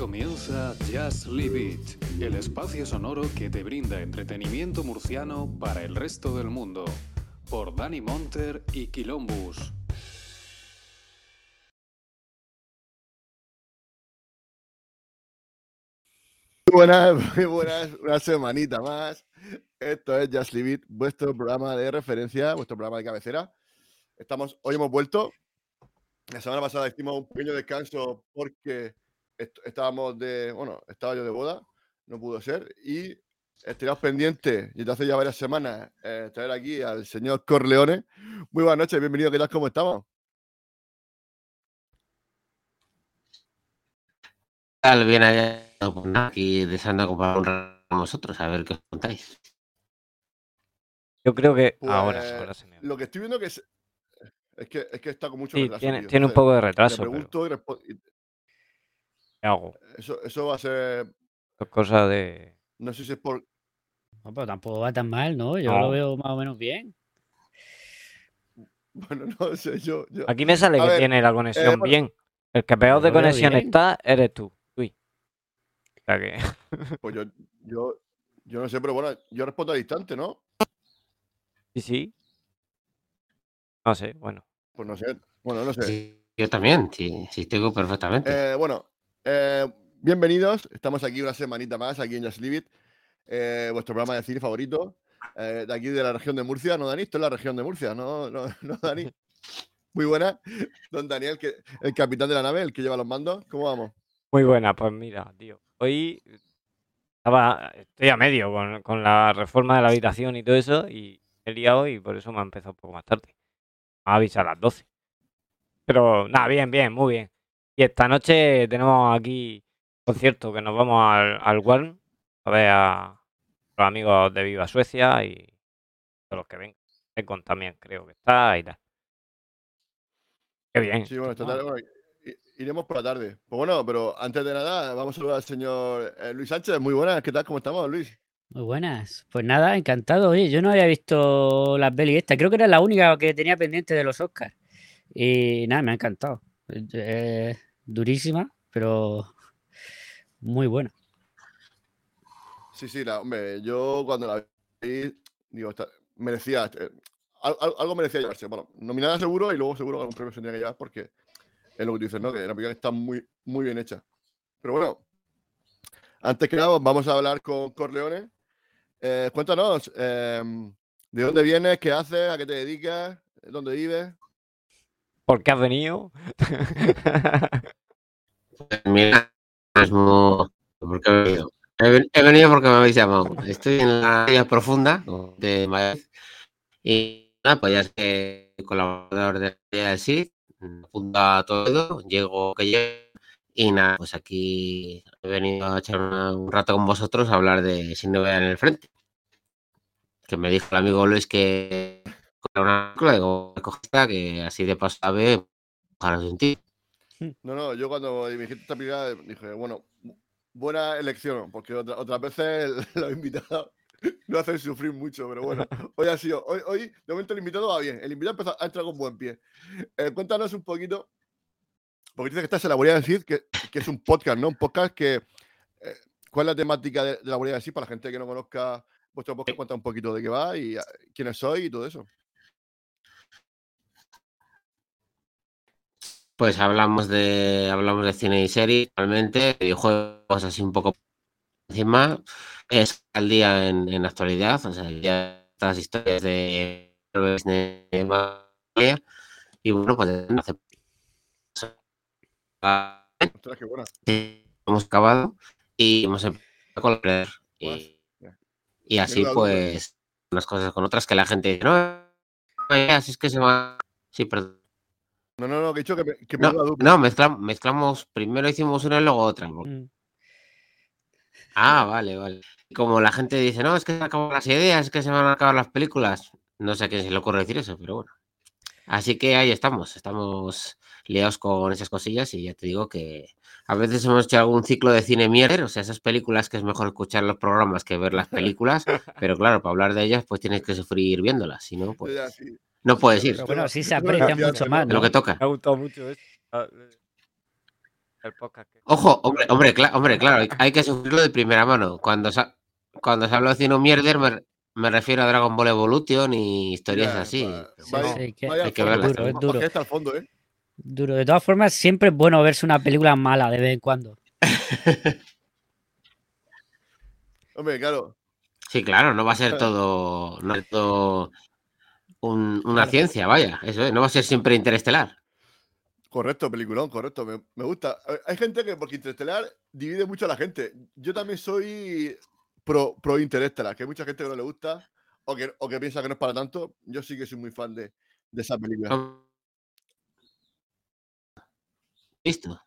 Comienza Just Leave It, el espacio sonoro que te brinda entretenimiento murciano para el resto del mundo, por Dani Monter y Quilombus. Buenas, muy buenas, una semanita más. Esto es Just Leave It, vuestro programa de referencia, vuestro programa de cabecera. Estamos, hoy hemos vuelto. La semana pasada hicimos un pequeño descanso porque est- estábamos de, bueno, estaba yo de boda, no pudo ser. Y estaríamos pendientes, y desde hace ya varias semanas, eh, traer aquí al señor Corleone. Muy buenas noches, bienvenido, ¿qué tal? ¿Cómo estamos? tal? Bien allá, aquí deseando acompañar un rato con vosotros, a ver qué os contáis. Yo creo que Pues, ahora, ahora se me Lo que estoy viendo que es, es que, es que está con mucho Sí, retraso, tiene, tío. tiene un poco de retraso, pero pregunto y respo- y ¿qué hago? eso, eso va a ser, Es cosa de... no sé si es por, No, pero tampoco va tan mal, ¿no? Yo No. lo veo más o menos bien. bueno, no sé, yo, yo, Aquí me sale A que ver, tiene la conexión bueno. bien. El que peor de conexión bien. está eres tú. Uy. O sea que... pues yo, yo, yo no sé, pero bueno, yo respondo a distante, ¿no? Sí, sí. No sé, bueno. Pues no sé, bueno, no sé. Sí, yo también, sí, sí, te digo perfectamente. Eh, bueno, eh, bienvenidos. Estamos aquí una semanita más, aquí en Just Leave It, eh, vuestro programa de cine favorito, eh, de aquí de la región de Murcia. ¿No, Dani? Esto es la región de Murcia, ¿no, no, no Dani? Muy buena. Don Daniel, que, el capitán de la nave, el que lleva los mandos. ¿Cómo vamos? Muy buena, pues mira, tío. Hoy estaba, estoy a medio con, la reforma de la habitación y todo eso y he liado y por eso me ha empezado un poco más tarde. Me ha avisado a las 12. Pero nada, bien, bien, muy bien. Y esta noche tenemos aquí concierto que nos vamos al, al a ver a los amigos de Viva Suecia y todos los que vengan. Econ también creo que está y tal. Qué bien. Sí, bueno, esta tarde, bueno, iremos por la tarde. Pues bueno, pero antes de nada, vamos a saludar al señor eh, Luis Sánchez. Muy buenas, ¿qué tal? ¿Cómo estamos, Luis? Muy buenas. Pues nada, encantado. Oye, yo no había visto las pelis esta. Creo que era la única que tenía pendiente de los Oscars. Y nada, me ha encantado. Eh, durísima, pero muy buena. Sí, sí, la- hombre, yo cuando la vi, digo, esta- merecía, eh, al- al- algo merecía llevarse. Bueno, nominada seguro y luego seguro que algún premio se tenía que llevar porque es lo que tú dices, ¿no? Que la película está muy, muy bien hecha. Pero bueno, antes que nada, vamos a hablar con Corleone. Eh, cuéntanos, em, ¿de dónde vienes? ¿Qué haces? ¿A qué te dedicas? ¿Dónde vives? ¿Por qué has venido? Pues mira, mismo, ¿por qué he venido? Porque me habéis llamado. Estoy en la área profunda de Madrid y nada, pues ya soy colaborador de la SID, a todo, llego que llego y nada, pues aquí he venido a echar un rato con vosotros a hablar de Sin Novedad en el Frente. Que me dijo el amigo Luis que era una película, digo, "Coge esta, que así de paso a ver, ojalá. No, no, yo cuando me dijiste esta película dije, bueno, bu- buena elección, porque otra- otras veces los invitados no hacen sufrir mucho, pero bueno, hoy ha sido, hoy, hoy de momento el invitado va bien, el invitado empezó a entrar con buen pie. Eh, cuéntanos un poquito, porque dices que estás en la Guardia del Cid, que, que es un podcast, ¿no? Un podcast que, eh, ¿cuál es la temática de, de la Guardia del Cid para la gente que no conozca vuestro podcast? Cuenta un poquito de qué va y ah, quiénes sois y todo eso. Pues hablamos de hablamos de cine y series, realmente, videojuegos así un poco encima. Es al día en, en actualidad, o sea, ya estas historias de. Y bueno, pues hace hemos acabado y hemos empezado a colaborar. Y, y así dupla. pues unas cosas con otras que la gente dice, no, ya, si es que se va. Sí, perdón. No, no, no, que he dicho que, me- que No, no mezclam- mezclamos, primero hicimos una y luego otra. Mm. Ah, vale, vale. Y Como la gente dice, no, es que se acaban las ideas, es que se van a acabar las películas. No sé a quién se le ocurre decir eso, pero bueno. Así que ahí estamos, estamos liados con esas cosillas y ya te digo que a veces hemos hecho algún ciclo de cine mierder, o sea, esas películas que es mejor escuchar los programas que ver las películas, pero claro, para hablar de ellas pues tienes que sufrir viéndolas, si no, pues Ya, sí. No puedes ir, Pero bueno, sí se aprecia mucho más, de lo que toca. Me ha gustado mucho eso. Ah, eh, el podcast. que- Ojo, hombre, hombre, cla- hombre, claro, hay- que sufrirlo de primera mano. Cuando se, cuando se habla de cine mierder, me, me refiero a Dragon Ball Evolution y historias Ya, así. vaya- sí, que- hay que verlas Duro, es fondo, ¿eh? Duro. De todas formas, siempre es bueno verse una película mala de vez en cuando. Hombre, claro. Sí, claro, no va a ser todo, no es todo un- una Claro. ciencia, vaya, eso es, no va a ser siempre interestelar. Correcto, peliculón, correcto. Me, me gusta. Hay- gente que, porque Interestelar divide mucho a la gente. Yo también soy pro, pro Interestelar, que hay mucha gente que no le gusta o que, o que piensa que no es para tanto. Yo sí que soy muy fan de, de esa película. Listo.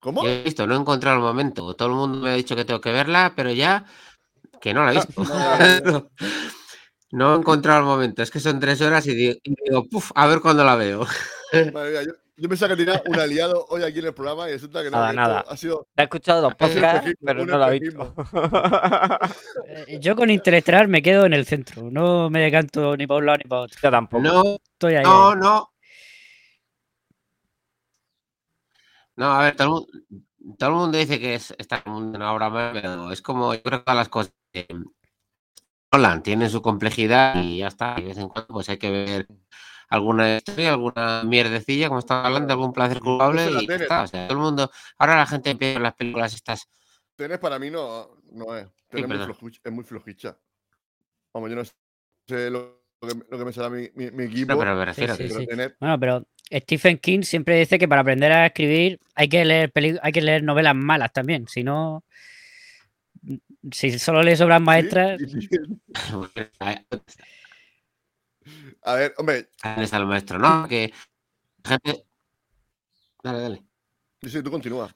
¿Cómo? Yo he visto, no he encontrado el momento. Todo el mundo me ha dicho que tengo que verla, pero ya que no la he visto. No, ya, ya. No he encontrado el momento. Es que son tres horas y digo, y digo, puf, a ver cuándo la veo. Madre mía, yo, yo pensaba que tenía un aliado hoy aquí en el programa y resulta que no. Nada, esto nada. Ha sido. He escuchado sido podcasts, pero no lo he visto. Eh, Yo con Interestelar me quedo en el centro. No me decanto ni para un lado ni para otro. Yo tampoco. No, Estoy ahí. no, ahí. no. No, a ver, todo el mundo, todo el mundo dice que es, está como una obra más, pero es como, yo creo que todas las cosas Nolan tienen su complejidad y ya está. Y de vez en cuando pues hay que ver alguna historia, alguna mierdecilla, como estaba hablando, algún placer culpable y está. O sea, todo el mundo, ahora la gente empieza a ver las películas estas Tener para mí no, no es. Tener muy flojuch- es muy flojicha. Vamos, yo no sé lo, lo que, lo que me será mi, mi, mi equipo. No, pero me refiero sí, pero sí. Bueno, pero Stephen King siempre dice que para aprender a escribir hay que leer peli- hay que leer novelas malas también. Si no, si solo lees obras maestras, Sí, Ahí A ver, hombre, está el maestro, ¿no? Que gente. Dale, dale. sí, sí, tú continúa.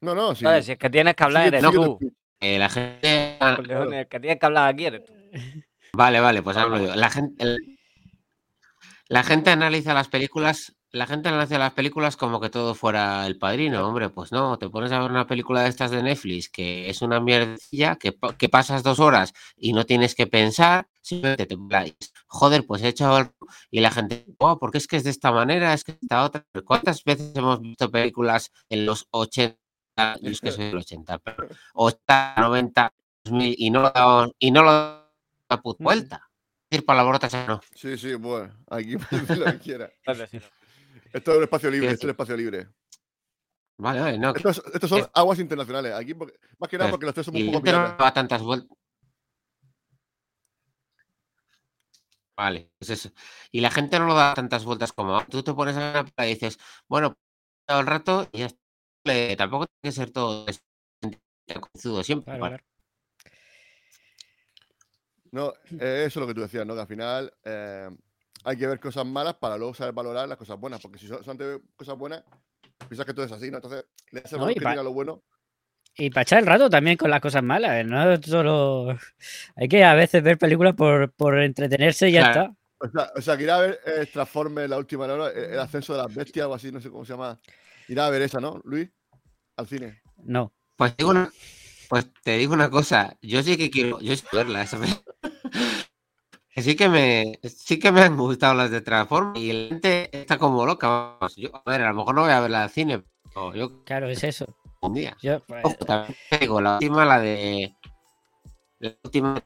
No, no, sí. Joder, si es que tienes que hablar, eres tú. Eh, la gente. Coleón, El que tienes que hablar aquí eres tú. Vale, vale, pues hablo yo. La gente, el- la gente analiza las películas, la gente analiza las películas como que todo fuera el padrino, hombre, pues no, te pones a ver una película de estas de Netflix que es una mierdecilla, que, que pasas dos horas y no tienes que pensar, simplemente te joder, pues he hecho el... y la gente, wow, porque es que es de esta manera, es que esta otra. ¿Cuántas veces hemos visto películas en los 80, yo es que soy del 80, pero 80, 90, 2000 y no lo damos, y no lo damos una puta Ujú. vuelta? decir palabrotas no. Sí, sí, bueno, aquí lo que quieras. Esto es un espacio libre, esto es un espacio libre. Vale, vale, no. Estos, estos son Eh. aguas internacionales. Aquí, porque- más que nada Pero- porque los tres somos Y un la poco gente no daba tantas vueltas. Vale, pues eso. Y la gente no lo da tantas vueltas como tú te pones a película y dices, bueno, todo el rato y ya está. Le- Tampoco tiene que ser todo siempre. claro, claro. No, eh, eso es lo que tú decías, ¿no? Que al final eh, hay que ver cosas malas para luego saber valorar las cosas buenas. Porque si so- solamente ves cosas buenas, piensas que todo es así, ¿no? Entonces, le el No, valor y que pa- tiene a lo bueno. Y para echar el rato también con las cosas malas. No solo. Hay que a veces ver películas por, por entretenerse y ya Claro. está. O sea, o sea, que ir a ver eh, Transformers la última hora, eh, el ascenso de las bestias o así, no sé cómo se llama. Ir a ver esa, ¿no, Luis? Al cine. No. Pues, digo una- pues te digo una cosa, yo sí que quiero, yo sí quiero verla esa sí que me sí que me han gustado las de Transformers y la gente está como loca. vamos. Yo, a ver, a lo mejor no voy a verla al cine, pero yo Claro, es eso. un día. Yo, pues, Ojo, también digo, la última, la de. La última.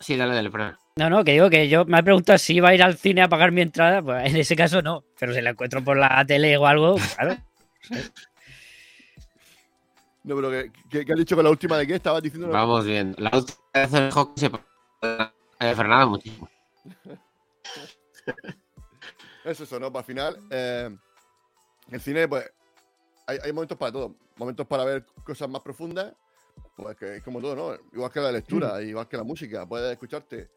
Sí, dale, dale, perdón. no, no, que digo que yo me he preguntado si iba a ir al cine a pagar mi entrada. Pues en ese caso no. Pero si la encuentro por la tele o algo, claro. No, pero que, que, que has dicho que la última de qué estabas diciendo. Vamos viendo. La última de Anthony Hopkins se a Fernando muchísimo. Es eso, ¿no? Para final, eh, el cine, pues, hay, hay momentos para todo. Momentos para ver cosas más profundas, pues que es como todo, ¿no? Igual que la lectura, igual que la música. Puedes escucharte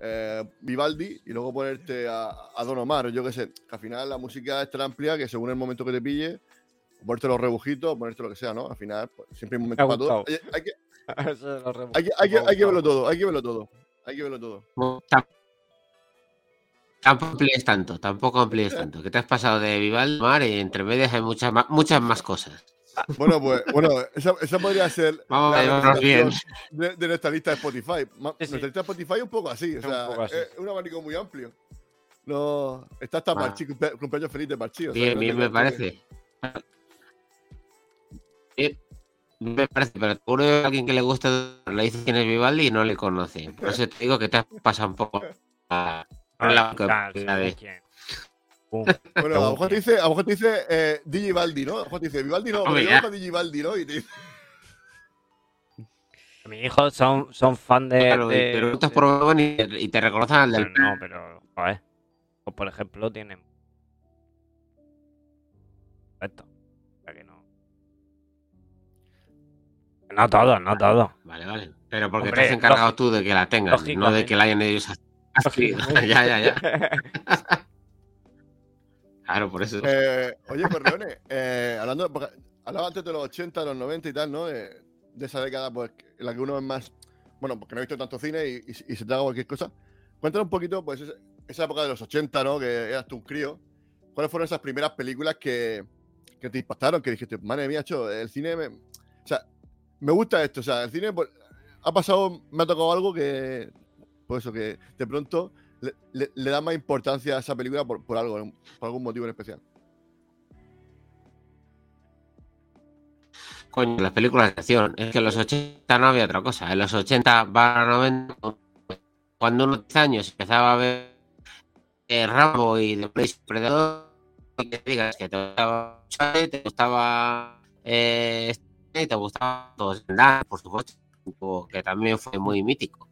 eh, Vivaldi y luego ponerte a, a Don Omar, yo qué sé. Que al final la música es tan amplia que según el momento que te pille, ponerte los rebujitos, ponerte lo que sea, ¿no? Al final, pues, siempre hay Me momentos para todo. Hay, hay que, hay que- hay que- verlo todo, hay que verlo todo. Hay que verlo todo. Tam- Tampoco amplíes tanto, tampoco amplíes tanto. Que te has pasado de Vivaldi Mar y entre medias hay muchas más, muchas más cosas. Bueno, pues, bueno, esa, esa podría ser Vamos la bien. de, de nuestra lista de Spotify. Sí, sí. Nuestra lista de Spotify es un poco así, o Es un sea, así. es un abanico muy amplio. No, está hasta Ah. Cumple- cumpleaños feliz de o sea, Bien, no bien me parece. Me parece, pero seguro que alguien que le guste le dice quién es Vivaldi y no le conoce. Por eso te digo que te has pasado un poco a, a la, Ah, la de-. Bueno, a lo mejor te dice, a lo mejor te dice eh, Digivaldi, ¿no? A lo mejor te dice Vivaldi no, pero conozco a Digivaldi, ¿no? Y te dice, Mis hijos son, son fan de. Claro, de- te preguntas de- por Bobón y, te reconocen al del Pero no, pero, joder. Pues, por ejemplo, tienen. No todo, no todo. Vale, vale. Pero porque Hombre, te has encargado lógico- tú de que la tengas, no de que la hayan ellos adquirido. ya, ya, ya. Claro, por eso. eh, oye, Corleone, eh, hablando, hablaba antes de los 80, los 90 y tal, ¿no? De, de esa década, pues, en la que uno es más, bueno, porque no he visto tanto cine y, y- y se te haga cualquier cosa. Cuéntanos un poquito, pues, esa, época de los 80, ¿no? Que eras tú un crío. ¿Cuáles fueron esas primeras películas que, que te impactaron? Que dijiste, madre mía, cho, el cine me... O sea, me gusta esto. O sea, el cine ha pasado, me ha tocado algo que, pues eso, que de pronto le, da más importancia a esa película por, por algo, por algún motivo en especial. Coño, las películas de acción. Es que en los 80 no había otra cosa. En los 80 va a 90, cuando unos 10 años empezaba a ver eh, Rambo y The Place Predador, que digas que te gustaba te gustaba eh, este, te gustaba todos por supuesto, que también fue muy mítico.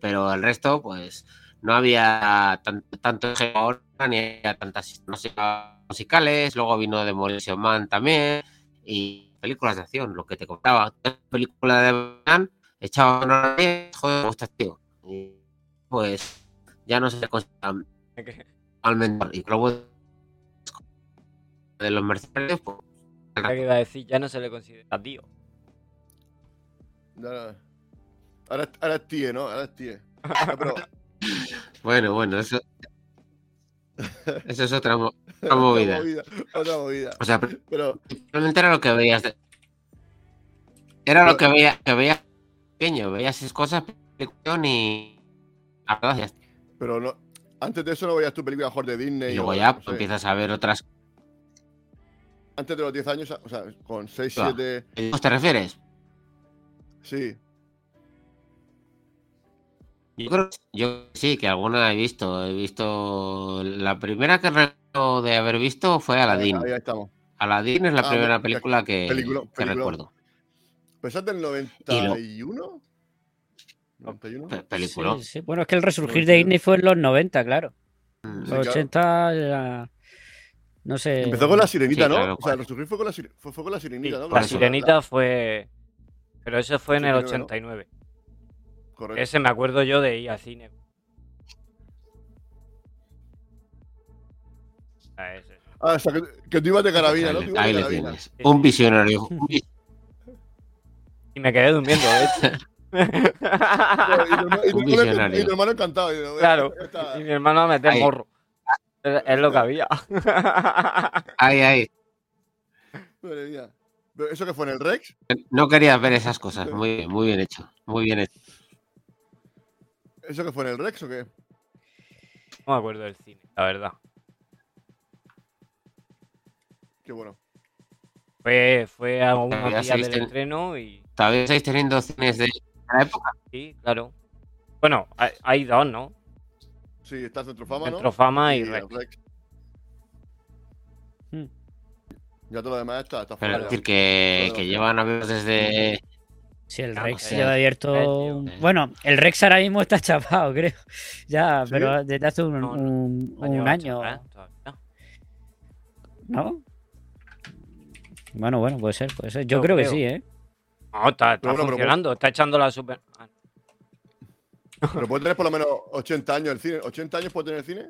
Pero el resto, pues, no había tan- tanto ahora, ni había tantas músicas musicales. Luego vino Demolition Man también. Y películas de acción, lo que te contaba. Película de Van echaba una vez, joder, me gusta tío. Y pues ya no se considera al mentor. Y luego de los mercenarios, pues. ¿Qué iba a decir? Ya no se le considera tío. Ahora, ahora, ahora es TIE, ¿no? Ahora es. No, pero, Bueno, bueno, eso. Eso es otra, mo- otra movida. movida. Otra movida. O sea, Pero, realmente era lo que veías. de- Era lo que veía, que veías pequeño, veías esas cosas, y. pero no, antes de eso no veías tu película mejor de Disney. Y luego o, ya no sé, empiezas a ver otras. Antes de los 10 años, o sea, con 6, Claro. 7. ¿Te refieres? Sí. Yo creo que yo sí, que alguna he visto. He visto. La primera que recuerdo de haber visto fue Aladdin. Ahí, ahí estamos. Aladdin es la Ah, primera pe- película que, película- que película. recuerdo. Pues es del 91. 91. Pe- película. Sí, sí. Bueno, es que el resurgir Noventa y de Disney fue en los 90, claro. Mm. Los claro. 80 era- No sé. Empezó con la sirenita, sí, ¿no? claro, o sea, resurgir fue con la, sire- fue, fue con la sirenita, ¿no? la sirenita fue. Pero eso fue en el 89, 89. Correcto. Ese me acuerdo yo de ir al cine. Ah, ese. Ah, o sea, que, que tú ibas de carabina, ¿no? Ahí, le tienes. Un visionario. Y me quedé durmiendo, de hecho. Y tu hermano- encantado. y Claro. Y mi hermano a meter Ahí. morro. Es, es lo que había. Ahí, ahí. Madre mía. ¿Eso que fue en el Rex? No querías ver esas cosas. Muy bien, muy bien hecho. Muy bien hecho. ¿Eso que fue en el Rex o qué? No me acuerdo del cine, la verdad. Qué bueno. Fue, fue a días seguiste del en- estreno y ¿Todavía estáis teniendo cines de la época? sí, claro. Bueno, hay, hay dos, ¿no? Sí, está Centro Fama, ¿no? Centro Fama y el Rex. Hmm. Ya todo lo demás está, está Pero fuera. es decir, que, que lo- llevan abiertos desde. Sí, el Ah, Rex joder. lleva abierto. Eh, un- Bueno, el Rex ahora mismo está chapado, creo. Ya, ¿Sí? pero desde hace un, No, año. ¿No? Bueno, bueno, puede ser, puede ser. Yo creo que sí, ¿eh? No, está, funcionando, está echando la super. Ah, Pero puede tener por lo menos 80 años el cine. ¿80 años puede tener el cine?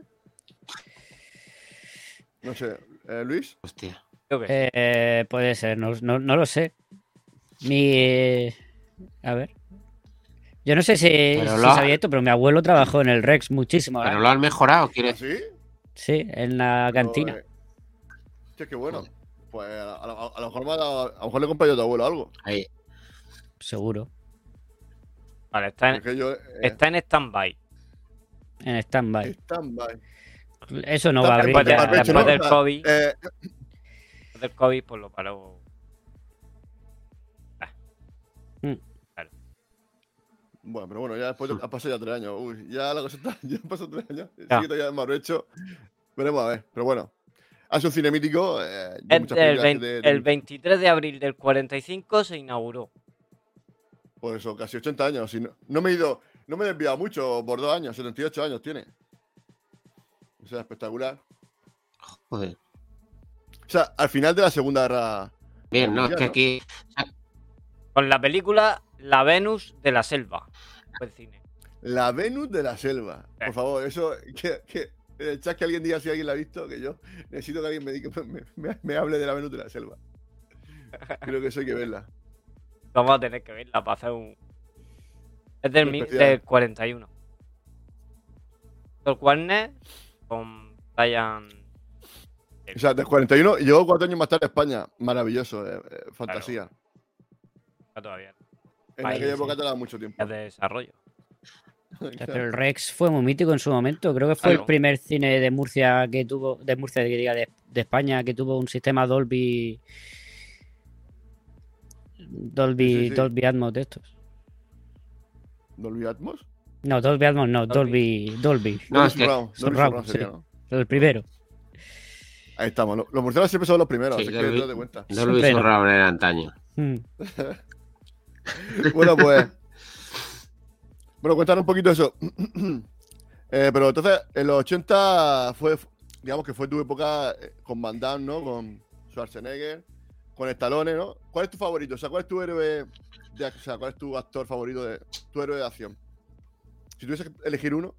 No sé. Eh, Luis, Hostia. sí. Eh, puede ser, no, no, no lo sé. Mi. A ver. Yo no sé si, si ha- sabía esto, pero mi abuelo trabajó en el Rex muchísimo. Pero lo han mejorado, quiere ¿así? Sí, en la cantina. Pero, eh, Hostia, qué bueno. Pues a, a- a- a lo mejor me ha dado- a lo mejor le he comprado yo a tu abuelo algo. Ahí. Seguro. Vale, está en, yo, eh, está en stand-by. En stand-by. Stand Eso no va a abrir. Después, ya, después del COVID. Eh, después del COVID, pues lo paró. Ah. Mm. Bueno, pero bueno, ya después ha pasado ya tres años. Uy, ya la cosa está. Ya han pasado tres años. Sí, todavía. Veremos a ver. Pero bueno, hace un cinemítico. Eh, el, el, 20, de, de... el 23 de abril del 45 se inauguró. Por eso, casi 80 años. Si no, no me he ido. No me he desviado mucho por dos años. 78 años tiene. O sea, espectacular. Joder. O sea, al final de la Segunda Guerra. Bien, no, es que aquí Con la película La Venus de la Selva. Buen cine. La Venus de la Selva. Eh. Por favor, eso. Que, que en el chat que alguien diga si alguien la ha visto, que yo necesito que alguien me, diga- me, me- me hable de la Venus de la Selva. Creo que eso hay que verla. Vamos a tener que verla para hacer un. Es del, mi- del 41. Doctor Warner con Brian. O sea, del 41 y llegó cuatro años más tarde a España. Maravilloso, eh, eh, fantasía. Todavía. En País, aquella sí. época te daba mucho tiempo. De desarrollo. Pero el Rex fue muy mítico en su momento. Creo que fue Claro. el primer cine de Murcia que tuvo, de Murcia, de, de España, que tuvo un sistema Dolby. Dolby, Sí, sí, sí. Dolby Atmos de estos. Dolby Atmos. No, Dolby Atmos no, Dolby, Dolby. No, Dolby es que- Surround, Dolby Surround, Surround sería, sí. ¿no? El primero. Ahí estamos. Lo- Los murciélagos siempre son los primeros, Sí, así que Dolby- date cuenta. Dolby no. Surround era antaño. Mm. Bueno, pues. Bueno, cuéntanos un poquito eso. Eh, pero entonces, en los 80 fue, digamos que fue tu época eh, con Van Damme, ¿no? Con Schwarzenegger, con Stallone, ¿no? ¿Cuál es tu favorito? O sea, ¿cuál es tu héroe de o sea, cuál es tu actor favorito de tu héroe de acción? Si tuvieses que elegir uno,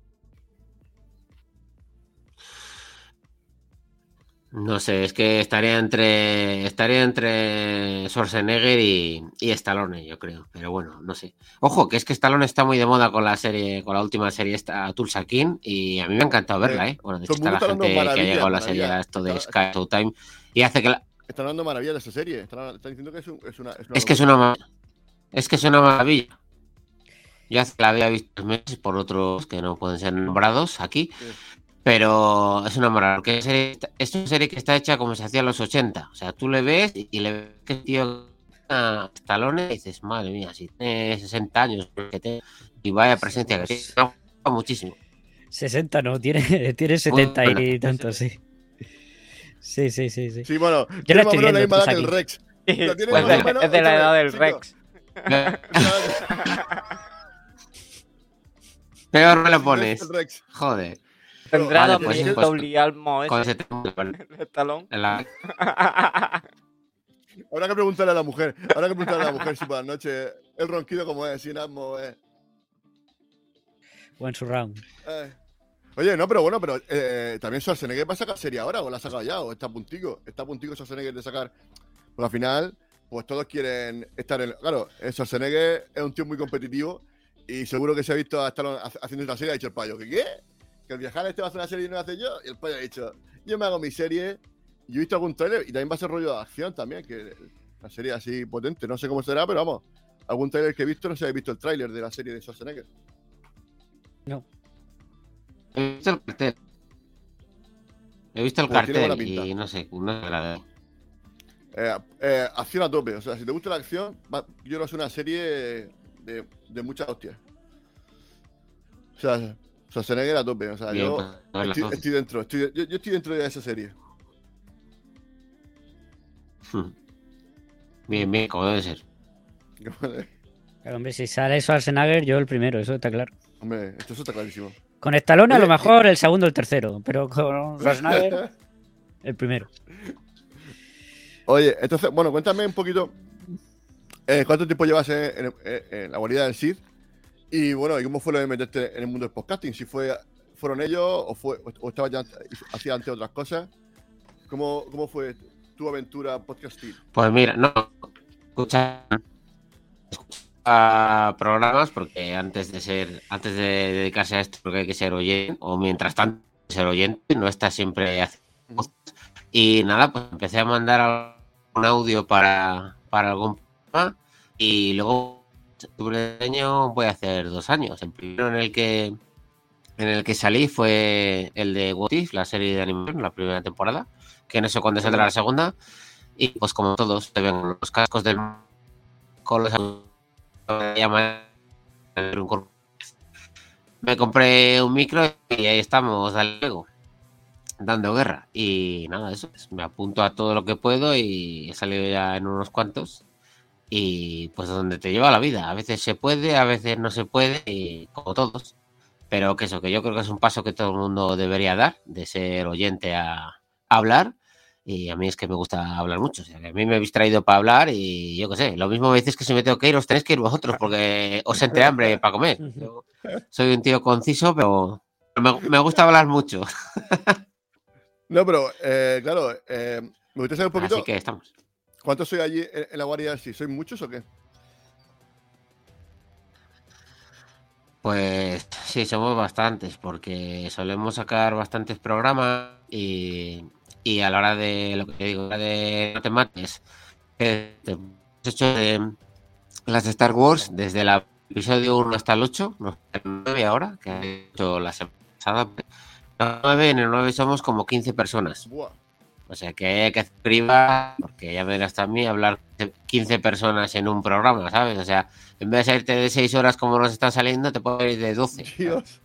No sé, es que estaría entre estaría entre Schwarzenegger y, y Stallone, yo creo. Pero bueno, no sé. Ojo, que es que Stallone está muy de moda con la serie, con la última serie esta Tulsa King, y a mí me ha encantado verla, ¿eh? Bueno, de hecho está la gente que ha llegado a la serie a esto de. Sky Showtime y hace que la- están hablando maravillas de esa serie. Están, están diciendo que es, un- es una. Es, una es que es una es que es una maravilla. Que la había visto meses por otros que no pueden ser nombrados aquí. Sí. Pero es una maravilla, porque es, una serie que está hecha como se hacía en los 80. O sea, tú le ves y le ves que el tío a Stallone y dices, madre mía, si tiene 60 años que te- y vaya presencia que tiene, muchísimo. 60 no, tiene, tiene 70 buena. y tanto, sí. Sí, sí, sí, sí. Sí, bueno, Yo tiene la más o estoy menos la misma edad que el Rex. Pues de- menos- es de la edad del Rex. Peor me lo El pones. Rex. Joder. Tendrá Vale, dos pues, mil pues, doble almo Con ese. en la- Habrá que preguntarle a la mujer. Habrá que preguntarle a la mujer si por la noche el ronquido como es, sin asmo es. Buen surround. Eh. Oye, no, pero bueno, pero eh, también Schwarzenegger va a sacar serie ahora, o la ha sacado ya, o está a puntico. Está a puntico Schwarzenegger de sacar. Porque al final, pues todos quieren estar en. Claro, eh, Schwarzenegger es un tío muy competitivo y seguro que se ha visto a Stallone hace- haciendo esta serie ha dicho el payo, ¿que qué? Que el viajar este va a hacer una serie y no la hace yo. Y el payo ha dicho, yo me hago mi serie. Yo he visto algún trailer y también va a ser rollo de acción también, que una serie así potente. No sé cómo será, pero vamos. Algún trailer que he visto, no sé si habéis visto el trailer de la serie de Schwarzenegger. He visto el cartel. He visto el Pues cartel y no sé, no agradable. Eh, eh, acción a tope. O sea, si te gusta la acción, va- yo creo que es una serie de, de muchas hostias. O sea, Schwarzenegger a tope. O sea, Bien, yo pues, estoy, dentro. Estoy, yo, yo estoy dentro de esa serie. Bien, bien, como debe ser. Claro, hombre, si sale Schwarzenegger, yo el primero, eso está claro. Hombre, esto eso está clarísimo. Con Stallone a lo mejor el segundo o el tercero, pero con Schwarzenegger el primero. Oye, entonces, bueno, cuéntame un poquito. eh, ¿Cuánto tiempo llevas en, en- en- en la guarida del CID? Y bueno, ¿y cómo fue lo de meterte en el mundo del podcasting? Si fue, fueron ellos o fue o estabas ya hacías antes otras cosas. ¿Cómo, ¿Cómo fue tu aventura podcasting? Pues mira, no. Escucha, escucha programas porque antes de ser, antes de dedicarse a esto, porque hay que ser oyente, o mientras tanto ser oyente, no está siempre haciendo. Y nada, pues empecé a mandar un audio para, para algún programa y luego octubre de año voy a hacer dos años. El primero en el que en el que salí fue el de What If, la serie de animación, la primera temporada, que no sé cuándo saldrá la segunda. Y pues como todos, te ven los cascos del con los Me compré un micro y ahí estamos, dale luego, dando guerra. Y nada, eso, pues, me apunto a todo lo que puedo y he salido ya en unos cuantos. Y pues donde te lleva la vida. A veces se puede, a veces no se puede, y como todos. Pero que eso, que yo creo que es un paso que todo el mundo debería dar, de ser oyente a, a hablar. Y a mí es que me gusta hablar mucho. O sea, que a mí me habéis traído para hablar y yo qué sé. Lo mismo me dices que si me tengo que ir, os tenéis que ir vosotros porque os entre hambre para comer. Yo soy un tío conciso, pero me, me gusta hablar mucho. No, pero eh, claro, eh, me gustaría saber un poquito Así que estamos. cuántos soy allí en, en la guardia. Si sois muchos o qué. Pues sí, somos bastantes, porque solemos sacar bastantes programas y, y a la hora de lo que te digo, a de no te mates, te- hemos hecho de las de Star Wars desde el episodio 1 hasta el 8, no, el 9 ahora, que he hecho la semana pasada. El 9, en el 9 somos como 15 personas. O sea que hay que priva, porque ya me verás también hablar de 15 personas en un programa, ¿sabes? O sea, en vez de salirte de 6 horas como nos están saliendo, te puedes ir de 12. ¿sabes? Dios.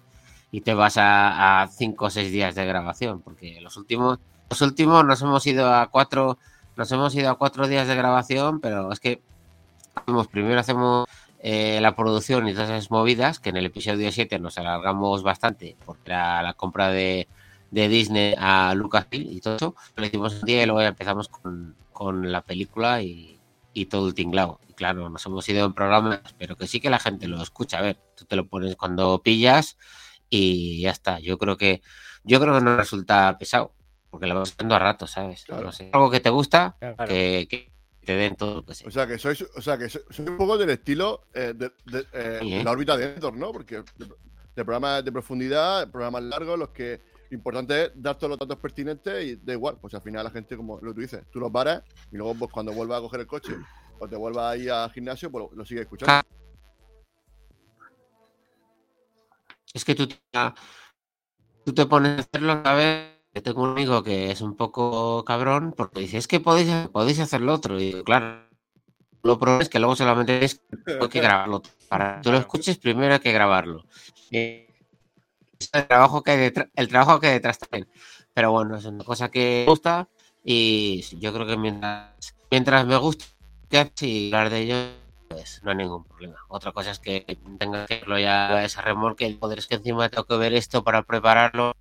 Y te vas a 5 o 6 días de grabación, porque los últimos, los últimos nos hemos ido a 4, nos hemos ido a 4 días de grabación, pero es que hacemos- primero hacemos eh, la producción y todas esas movidas, que en el episodio 7 nos alargamos bastante, porque era la compra de, de Disney a Lucasfilm y todo eso. Lo hicimos un día y luego ya empezamos con, la película y, y todo el tinglado. Y claro, nos hemos ido en programas, pero que sí que la gente lo escucha. A ver, tú te lo pones cuando pillas y ya está. Yo creo que yo creo que no resulta pesado, porque lo vas haciendo a rato, ¿sabes? Claro. No sé, algo que te gusta, Claro. que, que te den todo lo que sea. O sea que sois, o sea que sois sois un poco del estilo eh, de, de, eh, Sí, ¿eh? la órbita de Endor, ¿no? Porque de, de programas de profundidad, programas largos, los que importante es dar todos los datos pertinentes y da igual, pues al final la gente, como lo tú dices, tú los paras y luego pues, cuando vuelvas a coger el coche o te vuelvas a ir al gimnasio, pues lo, lo sigues escuchando. Es que tú, te- tú te pones a hacerlo, ¿sabes? Yo tengo un amigo que es un poco cabrón porque dice, es que podéis, podéis hacer lo otro. Y digo, claro, lo problema es que luego solamente es que que grabarlo. Para que tú lo escuches, primero hay que grabarlo. Y el trabajo que hay detrás, el trabajo que detrás también. Pero bueno, es una cosa que me gusta y yo creo que mientras, mientras me guste y hablar de ello, pues no hay ningún problema. Otra cosa es que tenga que hacerlo ya esa remolque, el poder es que encima tengo que ver esto para prepararlo.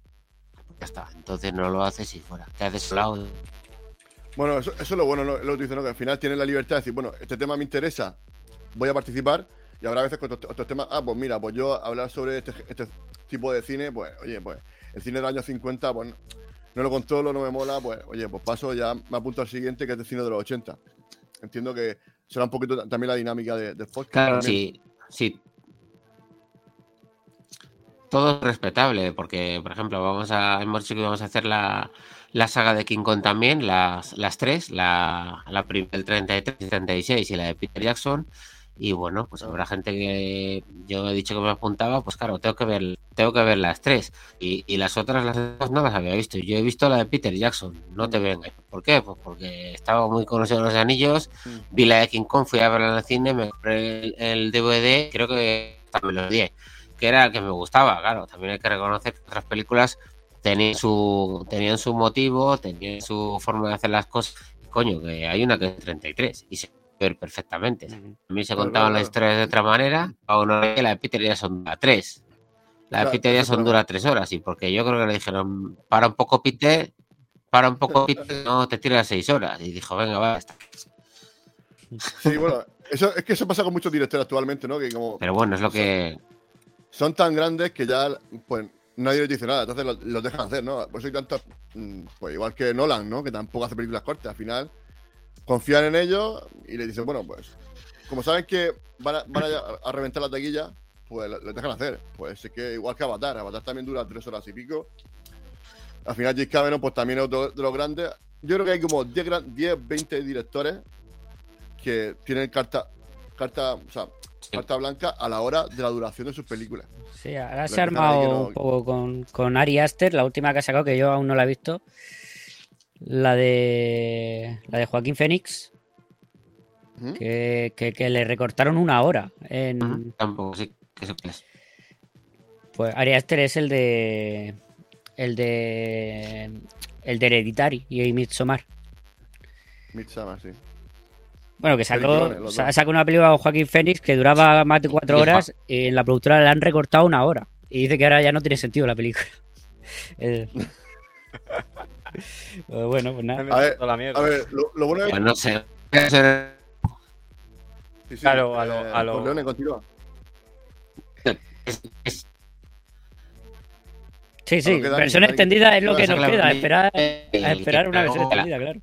Ya está, entonces no lo haces y fuera. Te haces lado. Bueno, eso, eso es lo bueno, ¿no? lo que tú dices, ¿no? Que al final tienes la libertad de decir, bueno, este tema me interesa, voy a participar. Y habrá veces con otros, otros temas, ah, pues mira, pues yo hablar sobre este, este tipo de cine, pues, oye, pues el cine del año 50, pues no, no lo controlo, no me mola, pues, oye, pues paso, ya me apunto al siguiente, que es el cine de los 80. Entiendo que será un poquito ta- también la dinámica de, de podcast. Claro, también. sí, sí. Todo es respetable, porque, por ejemplo, vamos a, hemos dicho que vamos a hacer la, la saga de King Kong también, las, las tres, la, la primera del 33 y 36 y la de Peter Jackson. Y bueno, pues habrá gente que yo he dicho que me apuntaba, pues claro, tengo que ver, tengo que ver las tres. Y, y las otras las dos no las había visto. Yo he visto la de Peter Jackson, no te vengas. ¿Por qué? Pues porque estaba muy conocido en los anillos, Mm. vi la de King Kong, fui a verla en el cine, me compré el, el DVD, creo que también lo odié, que era el que me gustaba, claro, también hay que reconocer que otras películas tenían su, tenían su motivo, tenían su forma de hacer las cosas, coño, que hay una que es 33 y se puede ver perfectamente. A mí se Claro, contaban las historias de otra manera, a uno la de Peter Jackson dura 3. La de Peter Jackson problema. dura 3 horas, y porque yo creo que le dijeron, para un poco Peter, para un poco Peter, no te tiras 6 horas. Y dijo, venga, va, está. Sí, bueno, eso, es que eso pasa con muchos directores actualmente, ¿no? Que como Pero bueno, es lo que son tan grandes que ya, pues, nadie les dice nada, entonces los, dejan hacer, ¿no? Por eso hay tantos, mm, pues igual que Nolan, ¿no? Que tampoco hace películas cortas, al final confían en ellos y les dicen, bueno, pues, como saben que van a, reventar la taquilla, pues les dejan hacer. Pues es que igual que Avatar, Avatar también dura tres horas y pico. Al final James Cameron, pues también es otro de los grandes. Yo creo que hay como 10, gran- 10 20 directores que tienen carta, carta, o sea, carta blanca a la hora de la duración de sus películas. Sí, ahora se ha que armado no- un poco con, con Ari Aster, la última que ha sacado, que yo aún no la he visto. La de la de Joaquín Fénix, ¿Mm? que, que- que le recortaron una hora en, tampoco sí. ¿Qué se es? Pues Ari Aster es el de. El de. El de Hereditary y Midsommar. Midsommar, sí. Bueno, que sacó, sacó una película con Joaquín Phoenix que duraba más de cuatro horas y en la productora le han recortado una hora. Y dice que ahora ya no tiene sentido la película. Eh, pues bueno, pues nada. A ver, meto la mierda. A ver, lo, lo bueno es Pues no sé. Sí, sí, Claro, a lo- eh, a lo- continúa. Sí, sí, versión extendida es lo que nos la queda, esperar, eh, a esperar una versión extendida, claro.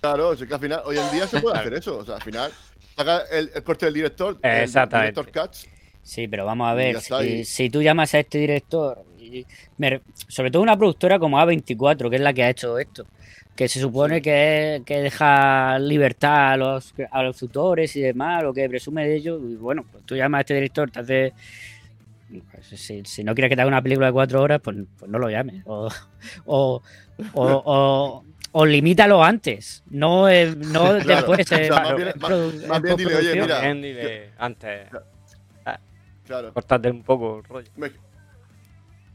Claro, es que al final, hoy en día se puede hacer eso. O sea, al final, saca el, el corte del director, el Exactamente. director Cuts, Sí, pero vamos a ver, si, si tú llamas a este director, y me sobre todo una productora como A24, que es la que ha hecho esto, que se supone Sí. que, es- que deja libertad a los, a los autores y demás, lo que presume de ellos, y bueno, pues tú llamas a este director, te hace... pues, si, si no quieres que te haga una película de cuatro horas, pues, pues no lo llames. O, o, o, o- o limítalo antes, no, eh, no Claro, después. o sea, más en bien- más dile, oye, mira, Bien, dile antes, claro. cortate un poco el rollo. Me-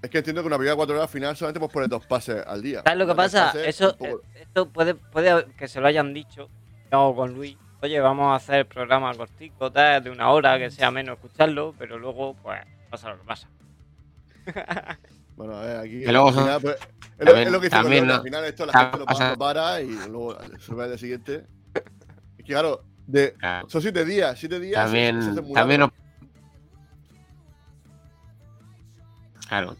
Es que entiendo que una película de cuatro horas al final solamente puedes poner dos pases al día. ¿Sabes lo que pasa? pases, Eso, poco- eh, esto puede, puede que se lo hayan dicho yo con Luis. Oye, vamos a hacer el programa cortico, tal, de una hora, que sea menos escucharlo, pero luego, pues, pasa lo que pasa. Bueno, a ver, aquí. Luego al final, pues, es, lo, también- es lo que dice también no- Al final, esto la gente lo para, pasa- lo para y luego sube al día siguiente. Es que, claro, de, Claro. son siete días. Siete días. se- También, se también no- Claro.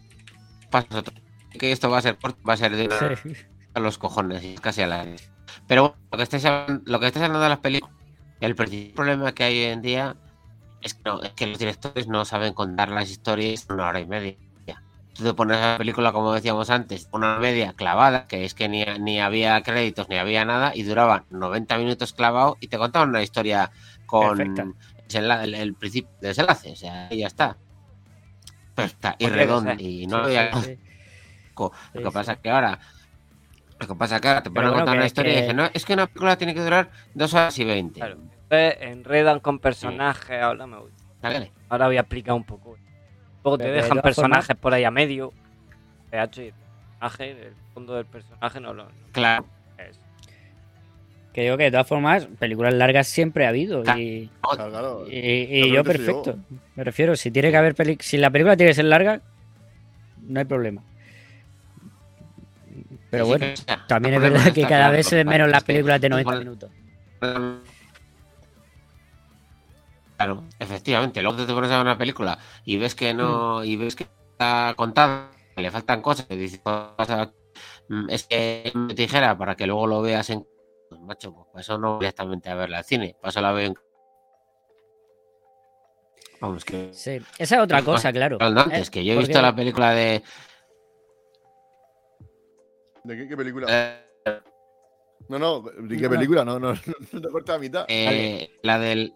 Pasa otro. Que esto va a ser corto, va a ser de Sí. a los cojones, y es casi a la Pero bueno, lo que estáis hablando, lo que estáis hablando de las películas, el principal problema que hay hoy en día es que, no- es que los directores no saben contar las historias en una hora y media. Tú te pones a la película, como decíamos antes, una hora y media clavada, que es que ni, ni había créditos ni había nada, y duraba 90 minutos clavado y te contaban una historia con desenla- el, el principio de desenlace, o sea, y ya está. Perfecta y Porque, redonda, y no había sí, sí. lo que pasa es que ahora. Lo que pasa es que ahora te Pero ponen a contar una historia y dicen, no, es que una película tiene que durar dos horas y veinte. Claro. Enredan con personajes, ahora me voy. Dale. Ahora voy a explicar un poco. Luego te dejan personajes por ahí a medio. PH y el personaje, el fondo del personaje no lo no Claro. es. Que digo que de todas formas, películas largas siempre ha habido. Claro. Y, Claro, claro. y- yo perfecto. Me refiero, si tiene que haber peli si la película tiene que ser larga, no hay problema. Pero bueno, también es verdad que cada vez se ven menos las películas de 90 igual- minutos. Claro, efectivamente. Luego te pones a ver una película y ves que no, y ves que está contada, que le faltan cosas, que dices, "Pasa- mm, es que me dijera para que luego lo veas en pues, macho, pues para eso no voy directamente a verla al cine, para eso la veo en Vamos, que Sí, esa es otra Pues, cosa, claro. antes, Eh, que yo he visto la película de ¿De qué, qué película? eh, No, no, ¿de qué no. película? No, no, no te cortes a mitad. eh, la del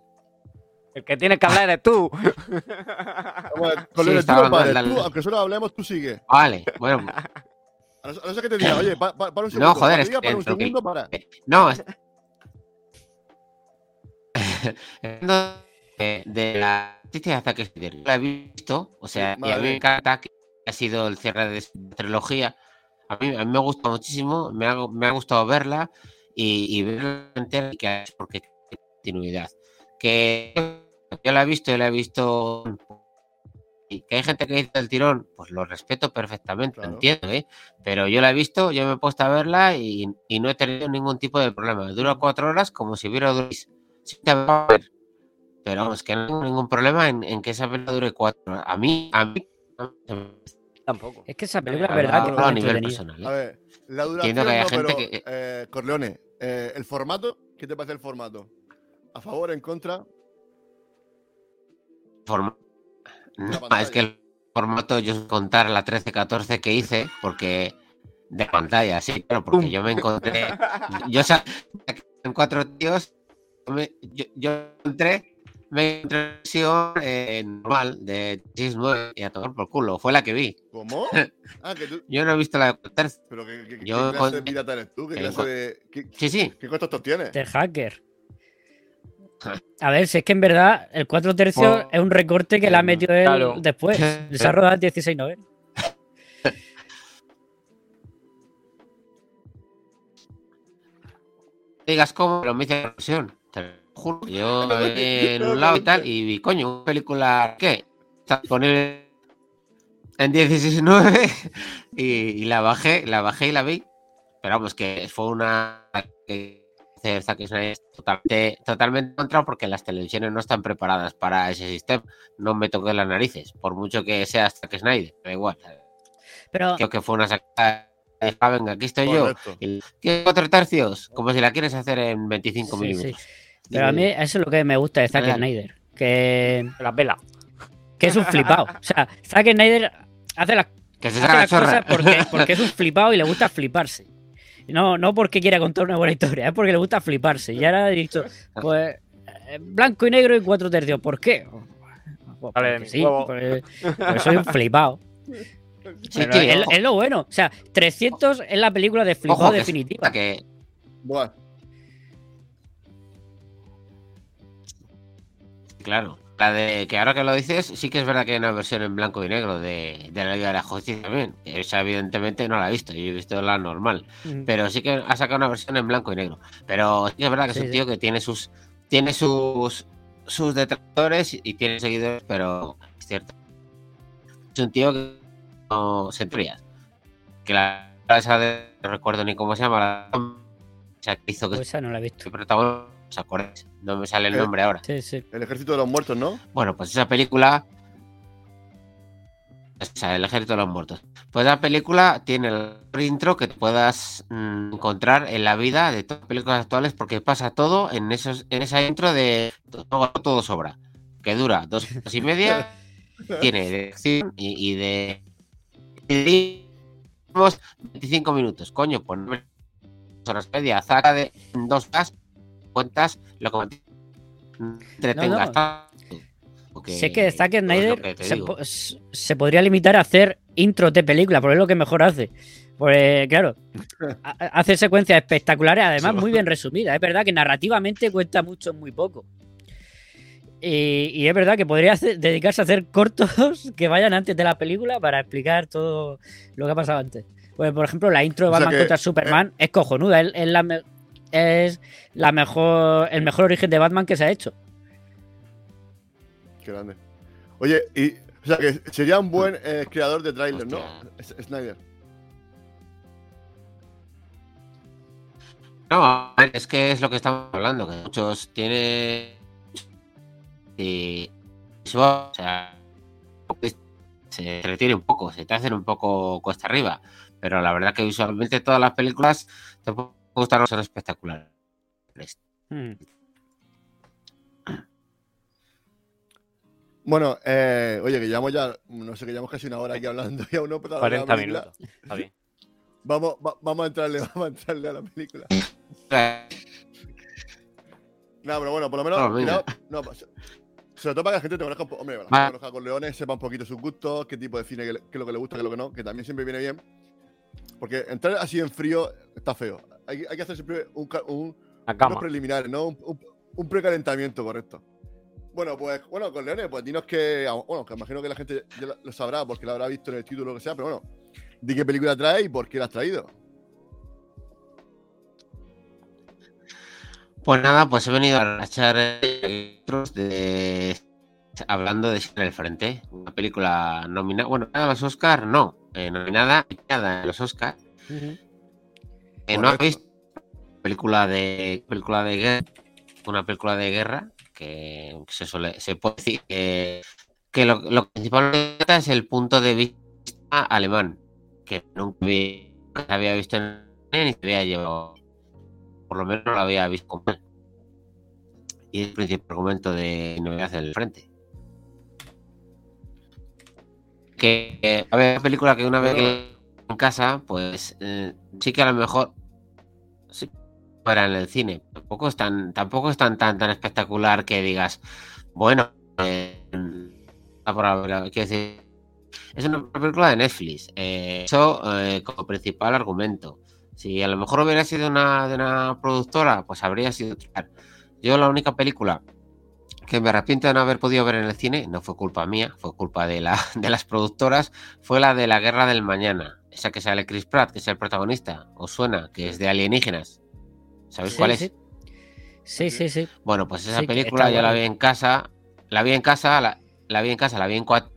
El que tienes que hablar eres tú. Con sí, padre, hablando- tú, aunque solo hablemos, tú sigue. Vale, bueno, A no, no ser que te diga, oye, pa- pa- para un No, segundo. joder, es diga que para un que- segundo, para. No, es... De, de la noticia de Zack Snyder, la he visto, o sea, y a mí Vale. me encanta que ha sido el cierre de esta trilogía. A mí, a mí me gusta muchísimo, me ha, me ha gustado verla y, y verla entera y que porque tiene continuidad. Que yo la he visto y la he visto y que hay gente que dice el tirón, pues lo respeto perfectamente, Claro. entiendo, ¿eh? Pero yo la he visto, yo me he puesto a verla y, y no he tenido ningún tipo de problema. Dura cuatro horas como si hubiera durado seis. Sí te va a ver. Pero vamos, que no tengo ningún problema en, en que esa película dure cuatro horas. A mí, a mí, Tampoco. Es que esa película es hablo- verdad que a nivel personal. ¿eh? A ver, la duración. Entiendo que haya no, gente pero, que- eh, Corleone, eh, el formato, ¿qué te parece el formato? ¿A favor, en contra? Forma- No, es que el formato yo contar la 13-14 que hice, porque de pantalla, sí, claro, porque Pum. yo me encontré, yo en cuatro tíos, me- yo, yo entré, me encontré en versión eh, normal de 6-9 y a tomar por culo, fue la que vi. ¿Cómo? Ah, que tú. Yo no he visto la tercera. Pero ¿qué, qué- qué Yo clase de con- pirata eres tú? ¿Qué clase de. ¿Qué, Sí, sí, qué contactos tienes? De hacker. A ver, si es que en verdad el 4 tercios Bueno, es un recorte que le ha metido él claro. después. Se ha rodado 16 novelas. digas cómo, pero me hice la ilusión. Te lo juro. Yo vi en un lado y tal, y vi, coño, una película, ¿qué? Está disponible en 16.9 y, y la bajé, la bajé y la vi. Pero vamos, que fue una que hace Zack Snyder totalmente, totalmente contra porque las televisiones no están preparadas para ese sistema. No me toqué las narices, por mucho que sea Zack Snyder, da igual. Pero Creo que fue una sacada. de, "Ah, venga, aquí estoy yo. Correcto. ¿Qué cuatro tercios? Como si la quieres hacer en 25 Sí, milímetros. Pero a mí eso es lo que me gusta de Zack. Snyder. Que, Las velas. que es un flipado. O sea, Zack Snyder hace las, Que se hace saca la las cosas porque, porque es un flipado y le gusta fliparse. No, no porque quiera contar una buena historia, es porque le gusta fliparse. Y ahora he dicho, pues, eh, blanco y negro y cuatro tercios. ¿Por qué? Pues Vale, sí, porque, porque soy un flipado. Sí, Pero tío, es, lo bueno. O sea, 300 es la película de flipado ojo, definitiva. que Buah. Claro. La de que ahora que lo dices, sí que es verdad que hay una versión en blanco y negro de, de la Liga de la Justicia también. Esa evidentemente no la he visto, yo he visto la normal. Mm. Pero sí que ha sacado una versión en blanco y negro. Pero sí que es verdad que Sí, es un sí. tío que tiene sus tiene sus sus detractores y tiene seguidores, pero es cierto. Es un tío que no se enfrías. Que la esa de no recuerdo ni cómo se llama la esa que hizo que Pues esa no la he visto. protagonista, ¿os acordáis? No me sale el Eh, nombre ahora. Sí, sí. El ejército de los muertos, ¿no? Bueno, pues esa película. O sea, El Ejército de los Muertos. Pues la película tiene el intro que puedas mm, encontrar en la vida de todas las películas actuales porque pasa todo en esos en esa intro de todo, todo sobra. Que dura dos horas y media, tiene de acción y, y de. y de- tenemos 25 minutos. Coño, pues horas y media. Saca de dos horas, cuentas lo que entretengas. Porque- Si es que Zack pues Snyder que se, po- podría limitar a hacer intros de película, porque es lo que mejor hace. Pues claro, ha- hace secuencias espectaculares, además muy bien resumidas. Es verdad que narrativamente cuenta mucho, muy poco. Y, y es verdad que podría hacer- dedicarse a hacer cortos que vayan antes de la película para explicar todo lo que ha pasado antes. Pues, por ejemplo, la intro de O sea Batman que, contra Superman es cojonuda. Es, es la, es la mejor, el mejor origen de Batman que se ha hecho. Qué grande. Oye, y, o sea, que sería un buen eh, creador de tráiler, ¿no? Snyder. No, a ver, es que es lo que estamos hablando, que muchos tienen y o sea, se retiene un poco, se te hacen un poco cuesta arriba, pero la verdad que visualmente todas las películas te pueden gustar, son espectaculares. Hmm. Bueno, eh, oye, que llevamos ya, no sé, que llevamos casi una hora aquí hablando y aún no empezado a hablar de 40 la película. minutos. Está bien. Vamos, va- vamos a entrarle, vamos a entrarle a la película. No, pero bueno, por lo menos. No, venga. mira, no, pues, sobre todo para que la gente te conozca un poco. Hombre, la gente conozca con Leones, sepa un poquito sus gustos, qué tipo de cine, qué, qué es lo que le gusta, qué es lo que no, que también siempre viene bien. Porque entrar así en frío está feo. Hay, hay que hacer siempre un, un, unos preliminares, ¿no? Un, un- un precalentamiento correcto. Bueno, pues, bueno, con Leones, pues dinos que. Bueno, que imagino que la gente ya lo- sabrá porque lo habrá visto en el título o lo que sea, pero bueno, di qué película trae y por qué la has traído. Pues nada, pues he venido a echar otros de hablando de en el Frente, una película nominada, bueno, a los Oscar, no, eh, nominada, nominada en los Oscar. Ujú. Eh, ¿No visto? Película de película de guerra, una película de guerra que se suele, se puede decir que, que lo, lo principal es el punto de vista alemán, que nunca vi- nunca había visto en ni se había llevado, por lo menos no lo había visto con él. Y es el principal argumento de novedad en el frente. Que, que, a ver, una película que una vez que en casa, pues eh, sí que a lo mejor sí, para en el cine. Tampoco es tan, tampoco es tan, tan, tan espectacular que digas, bueno, eh, es una película de Netflix. eh, eso eh, como principal argumento. Si a lo mejor hubiera sido una de una productora, pues habría sido. Yo la única película que me arrepiento de no haber podido ver en el cine, no fue culpa mía, fue culpa de, la, de las productoras, fue la de La Guerra del Mañana. Esa que sale Chris Pratt, que es el protagonista. ¿Os suena? Que es de alienígenas. ¿Sabéis Sí, cuál es? Sí, sí, sí. Bueno, pues esa Sí, película yo la vi en casa, la vi en casa, la, la vi en casa, la vi en 4,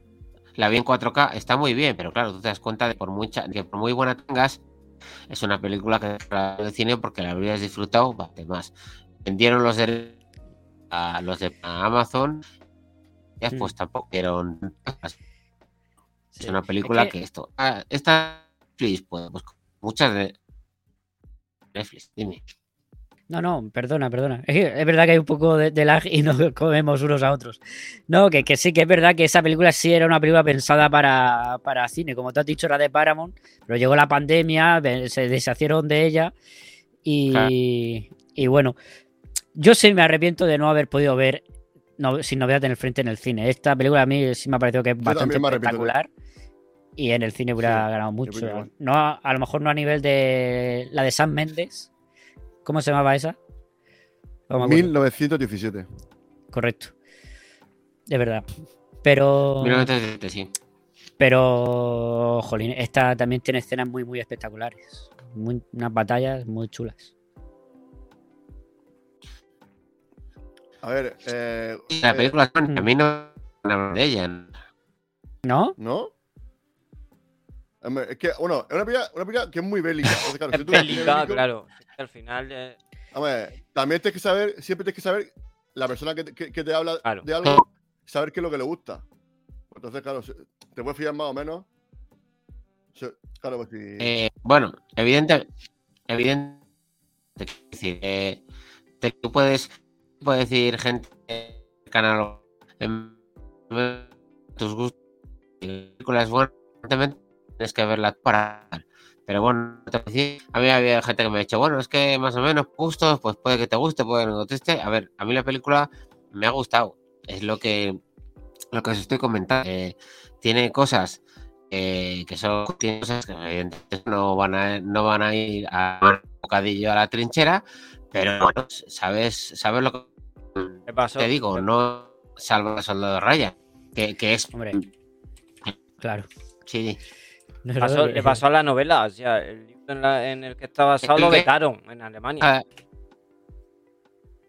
la vi en 4K, está muy bien, pero claro, tú te das cuenta de por mucha, que por muy buena tengas, es una película que el cine porque la habrías disfrutado bastante más. Vendieron los derechos a los de Amazon, y Mm. pues tampoco dieron. Es una película Es que... esto. Ah, esta Netflix, pues, pues muchas de Netflix, dime. No, no, perdona, perdona. Es, verdad que hay un poco de, de lag y nos comemos unos a otros. No, que, que sí, que es verdad que esa película sí era una película pensada para, para cine. Como te has dicho, era de Paramount, pero llegó la pandemia, se deshacieron de ella y, y bueno, yo sí me arrepiento de no haber podido ver no, Sin Novedad en el Frente en el cine. Esta película a mí sí me ha parecido que es bastante de- espectacular y en el cine hubiera Sí, ganado mucho. No, a, a lo mejor no a nivel de la de Sam Mendes. ¿Cómo se llamaba esa? No me acuerdo. 1917. Correcto. De verdad. Pero. 1917, sí. Pero. Jolín, esta también tiene escenas muy, muy espectaculares. Muy- unas batallas muy chulas. A ver, eh, La eh, película, a mí no me hablan de ella. ¿No? ¿no? Es que, bueno, es una película, una película que es muy bélica. Entonces, claro, Es si tú ves cine bélica, bélico, claro. Al final, eh, hombre, también tienes que saber, siempre tienes que saber la persona que, te- que- que te habla Claro. de algo, saber qué es lo que le gusta. Entonces, claro, te puedes fiar más o menos. Claro, pues si. Eh, bueno, evidente, evidente, decir, eh, te- tú puedes, puedes decir gente canal en tus gustos, películas buenas, evidentemente tienes que verla para. Pero bueno, a a mí había gente que me ha dicho, bueno, es que más o menos gustos, pues puede que te guste, puede que no te guste. A ver, a mí la película me ha gustado, es lo que, lo que os estoy comentando. Eh, tiene cosas eh, que son tiene cosas que evidentemente no van a, no van a ir a bocadillo a la trinchera, pero bueno, sabes, sabes lo que ¿qué pasó? te digo, no salva al soldado Raya, que, que es Hombre. Claro. sí, No, no, Pasó- que- le pasó a la novela. O sea, el libro en, la- en el que está basado lo vetaron en Alemania. ah,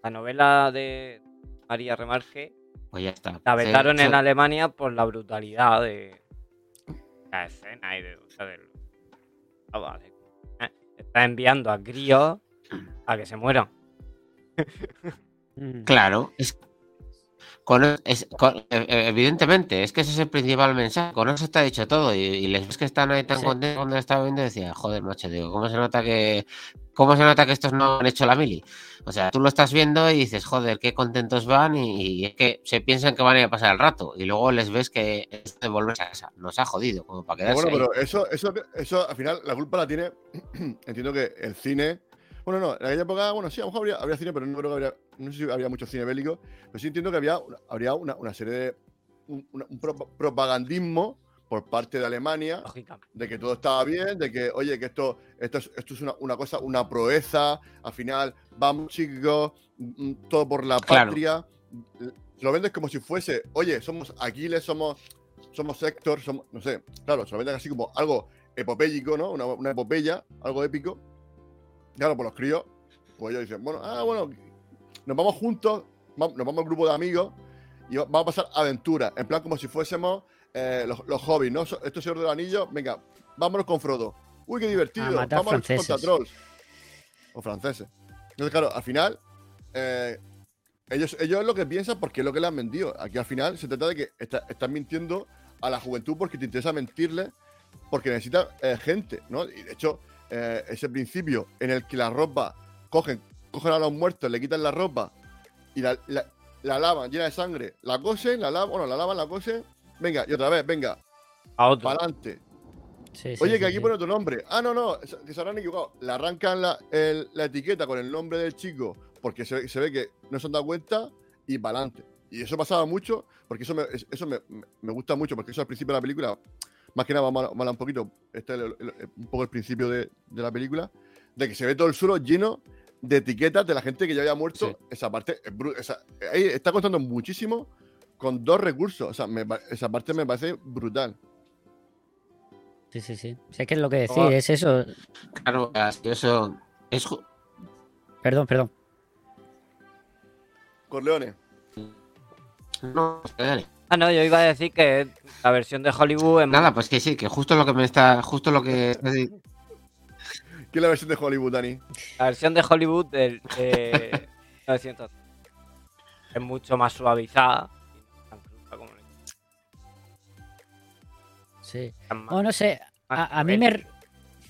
La novela de María Remarque pues ya está. la vetaron en Alemania por la brutalidad de la escena y de. O sea, del- ah, vale. Eh, Está enviando a críos a que se mueran. Claro, es, con, es- con- e- e- evidentemente, es que ese es el principal mensaje. Con eso está dicho todo. Y, y les ves que están ahí tan Sí. contentos cuando lo estaba viendo. Decía, joder, macho, digo, ¿cómo se nota que cómo se nota que estos no han hecho la mili? O sea, tú lo estás viendo y dices, joder, qué contentos van. Y, y es que se piensan que van a ir a pasar el rato. Y luego les ves que es de a casa. Nos ha jodido, como para quedarse. Bueno, ahí. pero eso, eso, eso al final la culpa la tiene. entiendo que el cine. Bueno, no, en aquella época, bueno, sí, a lo mejor habría, habría cine, pero no creo que habría. No sé si habría mucho cine bélico. Pero sí entiendo que había, habría una, una serie de. Un, un pro- propagandismo por parte de Alemania Lógicamente. de que todo estaba bien, de que, oye, que esto, esto es, esto es una, una cosa, una proeza, al final, vamos chicos, mm, todo por la Claro. patria. Lo vendes como si fuese, oye, somos Aquiles, somos, somos Héctor, somos, no sé, claro, se lo venden así como algo epopélico, ¿no? Una, una epopeya, algo épico. Claro, por los críos, pues ellos dicen, bueno, ah, bueno, nos vamos juntos, nos vamos al grupo de amigos y va- vamos a pasar aventuras, en plan como si fuésemos eh, los, los hobbies, ¿no? Esto es Señor del Anillo, venga, vámonos con Frodo. Uy, qué divertido, A matar vamos contra trolls. O franceses. Entonces, claro, al final, eh, ellos, ellos es lo que piensan porque es lo que le han vendido. Aquí al final se trata de que está- están mintiendo a la juventud porque te interesa mentirle, porque necesitan eh, gente, ¿no? Y de hecho, eh, ese principio en el que la ropa cogen, cogen a los muertos, le quitan la ropa y la, la- la lavan llena de sangre, la cosen, la lavan, bueno, la lavan, la cosen, venga, y otra vez, venga, A otro. para adelante. Sí, Oye, sí, que aquí sí. pone tu nombre. Ah, no, no, se- que se habrán equivocado. Le arrancan la, el- la etiqueta con el nombre del chico porque se, se ve que no se han dado cuenta y para adelante. Y eso pasaba mucho, porque eso, me, es- eso me- me gusta mucho, porque eso al principio de la película, más que nada, vamos a un poquito, este es el- el- un poco el principio de, de la película, de que se ve todo el suelo lleno de etiquetas de la gente que ya había muerto. Sí. Esa parte esa- ahí está contando muchísimo con dos recursos. O sea, me esa parte me parece brutal. Sí, sí, sí. Sé que es lo que decís, es eso. Claro, así eso es Perdón, perdón. Corleone. no, dale. Ah, no, yo iba a decir que la versión de Hollywood es Nada, pues que sí, que justo lo que me está, justo lo que ¿Quién es la versión de Hollywood, Dani? La versión de Hollywood del de 1900 es mucho más suavizada. y no tan cruda como la- Sí. Oh, no sé. A, a mí me,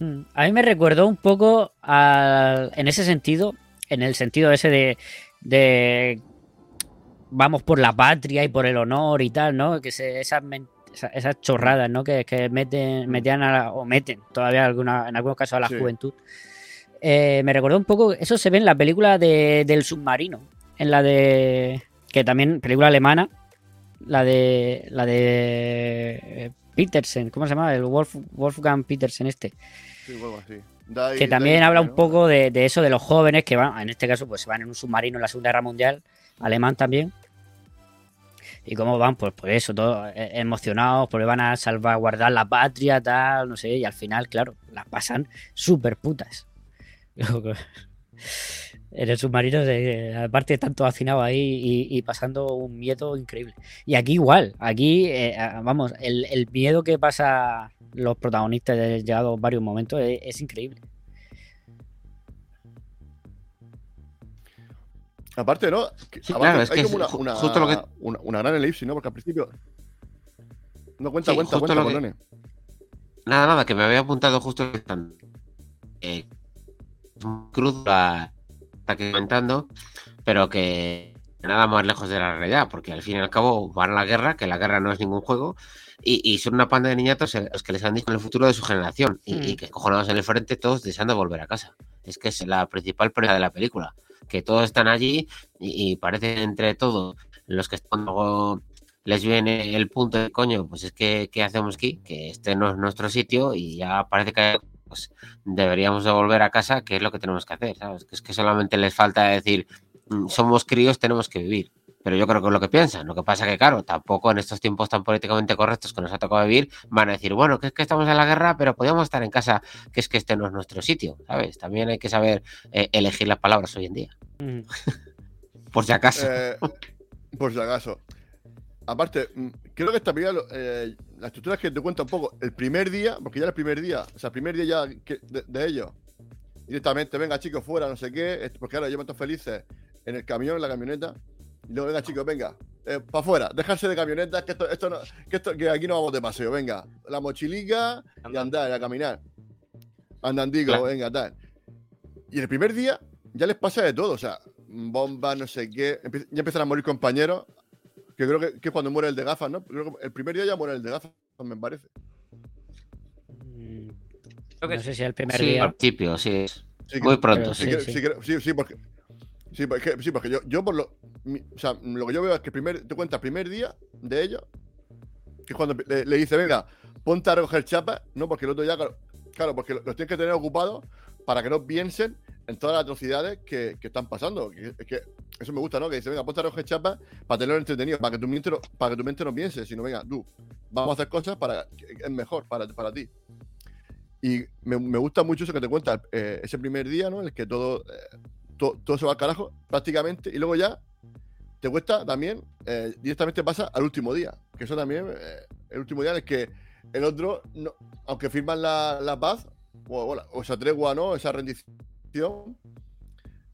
Mm, a mí me recordó un poco al- en ese sentido, en el sentido ese de, de vamos por la patria y por el honor y tal, ¿no? Que se, esas, esas chorradas, ¿no? Que, que meten, metían a la- o meten todavía alguna, en algunos casos a la Sí. juventud. Eh, me recordó un poco, eso se ve en la película de- del submarino, en la de, que también, película alemana, la de, la de eh, Petersen, ¿cómo se llama? El Wolf, Wolfgang Petersen este Sí, bueno. Dai- que también habla un poco de, de eso de los jóvenes que van, en este caso, pues se van en un submarino en la Segunda Guerra Mundial, alemán también. Y cómo van, pues por eso, todos eh, emocionados, porque van a salvaguardar la patria, tal, no sé, y al final, claro, las pasan súper putas. En el submarino, se- aparte, están todos hacinados ahí y, pasando un miedo increíble. Y aquí igual, aquí, eh, vamos, el, el miedo que pasa los protagonistas de llegados varios momentos es increíble. Aparte, ¿no? Que- Sí, aparte, claro, es hay que como una, es una, justo lo que- una, una gran elipsis, ¿no? Porque al principio. No cuenta, Sí, cuenta, cuenta, lo que- Corleone. Nada, nada, que me había apuntado justo eh, crudo la está comentando, pero que nada más lejos de la realidad, porque al fin y al cabo van a la guerra, que la guerra no es ningún juego, y, y son una panda de niñatos los que les han dicho el futuro de su generación, y, Mm. y que cojonados en el frente todos deseando volver a casa. Es que es la principal presa de la película, que todos están allí y, parece entre todos los que están luego les viene el punto de coño, pues es que ¿qué hacemos aquí? Que este no es nuestro sitio y ya parece que pues, deberíamos de volver a casa, que es lo que tenemos que hacer, ¿sabes? Que es que solamente les falta decir, "Mm, somos críos, tenemos que vivir. Pero yo creo que es lo que piensan. Lo que pasa que, claro, tampoco en estos tiempos tan políticamente correctos que nos ha tocado vivir, van a decir, bueno, que es que estamos en la guerra, pero podríamos estar en casa, que es que este no es nuestro sitio, ¿sabes? También hay que saber eh, elegir las palabras hoy en día, Mm. por si acaso. Eh, por si acaso. Aparte, mm, creo que esta película, eh, la estructura es que te cuenta un poco el primer día, porque ya el primer día, o sea, el primer día ya que- de, de ellos, directamente, venga chicos, fuera, no sé qué, porque ahora llevan todos felices en el camión, en la camioneta, y luego, venga chicos, venga, para afuera, dejarse de camionetas, que esto, esto no, que esto, que aquí no vamos de paseo, venga, la mochilica y andar, a caminar. Andandigo, Claro. venga, tal. Y el primer día ya les pasa de todo, o sea, bombas, no sé qué, ya empiezan a morir compañeros, que creo que, que es cuando muere el de gafas, ¿no? Creo que el primer día ya muere el de gafas, me parece. Mm, Creo que no sé si el primer Sí, día. al principio, sí. Sí, Muy pronto, sí, sí. que- sí. sí, que- sí, sí, porque. Sí, porque, sí, porque yo, yo por lo. o sea, lo que yo veo es que primer, te cuenta el primer día de ellos, que es cuando le, le dice, venga, ponte a recoger chapas, ¿no? Porque el otro ya, claro, claro, porque los tienes que tener ocupados para que no piensen en todas las atrocidades que, que están pasando. Que, que eso me gusta, ¿no? Que dice, venga, ponte a recoger chapas para tenerlo entretenido, para que tu mente para que tu mente no piense, sino, venga, tú, vamos a hacer cosas para que es mejor para, para ti. Y me, me gusta mucho eso que te cuenta eh, ese primer día, ¿no? En el que todo, eh, to- todo se va al carajo, prácticamente, y luego ya te cuesta también, eh, directamente pasa al último día, que eso también, eh, el último día en el que el otro, no- aunque firman la, la paz, o, o esa tregua, ¿no? Esa rendición,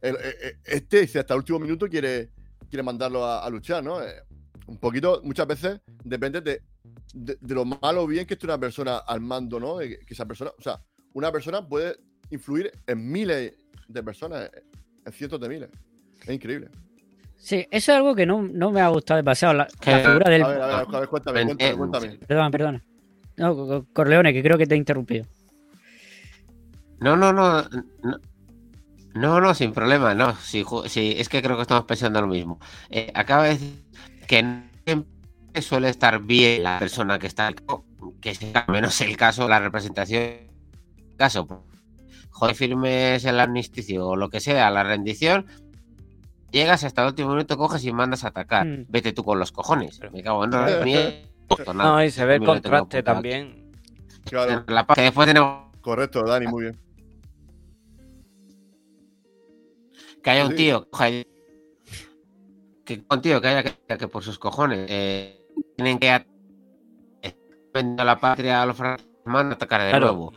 el- eh, este dice hasta el último minuto quiere, quiere mandarlo a, luchar, ¿no? Un poquito, muchas veces, depende de, de, lo malo o bien que esté una persona al mando, ¿no? Que esa persona, o sea, una persona puede influir en miles de personas, en cientos de miles. Es increíble. Sí, eso es algo que no, no me ha gustado demasiado. La, la figura del. A ver, a ver, a ver, cuéntame, cuéntame, cuéntame. Perdona, perdona. No, Co- Co- Corleone, que creo que te he interrumpido. No, no, no. No, no, no, sin problema, no. Sí, es que creo que estamos pensando lo mismo. Eh, acaba de decir que no siempre suele estar bien la persona que está, que sea menos el caso, la representación. Caso, joder, firmes el armisticio o lo que sea, la rendición, llegas hasta el último minuto, coges y mandas a atacar. Mm. Vete tú con los cojones. Pero- Me cago en nada. No, y se ve el contraste también. Claro, La paz que después tenemos correcto, Dani, muy bien. que haya un tío coja- que un tío que haya que, que por sus cojones eh, tienen que eh, a la patria a los franceses manda a atacar de Claro. nuevo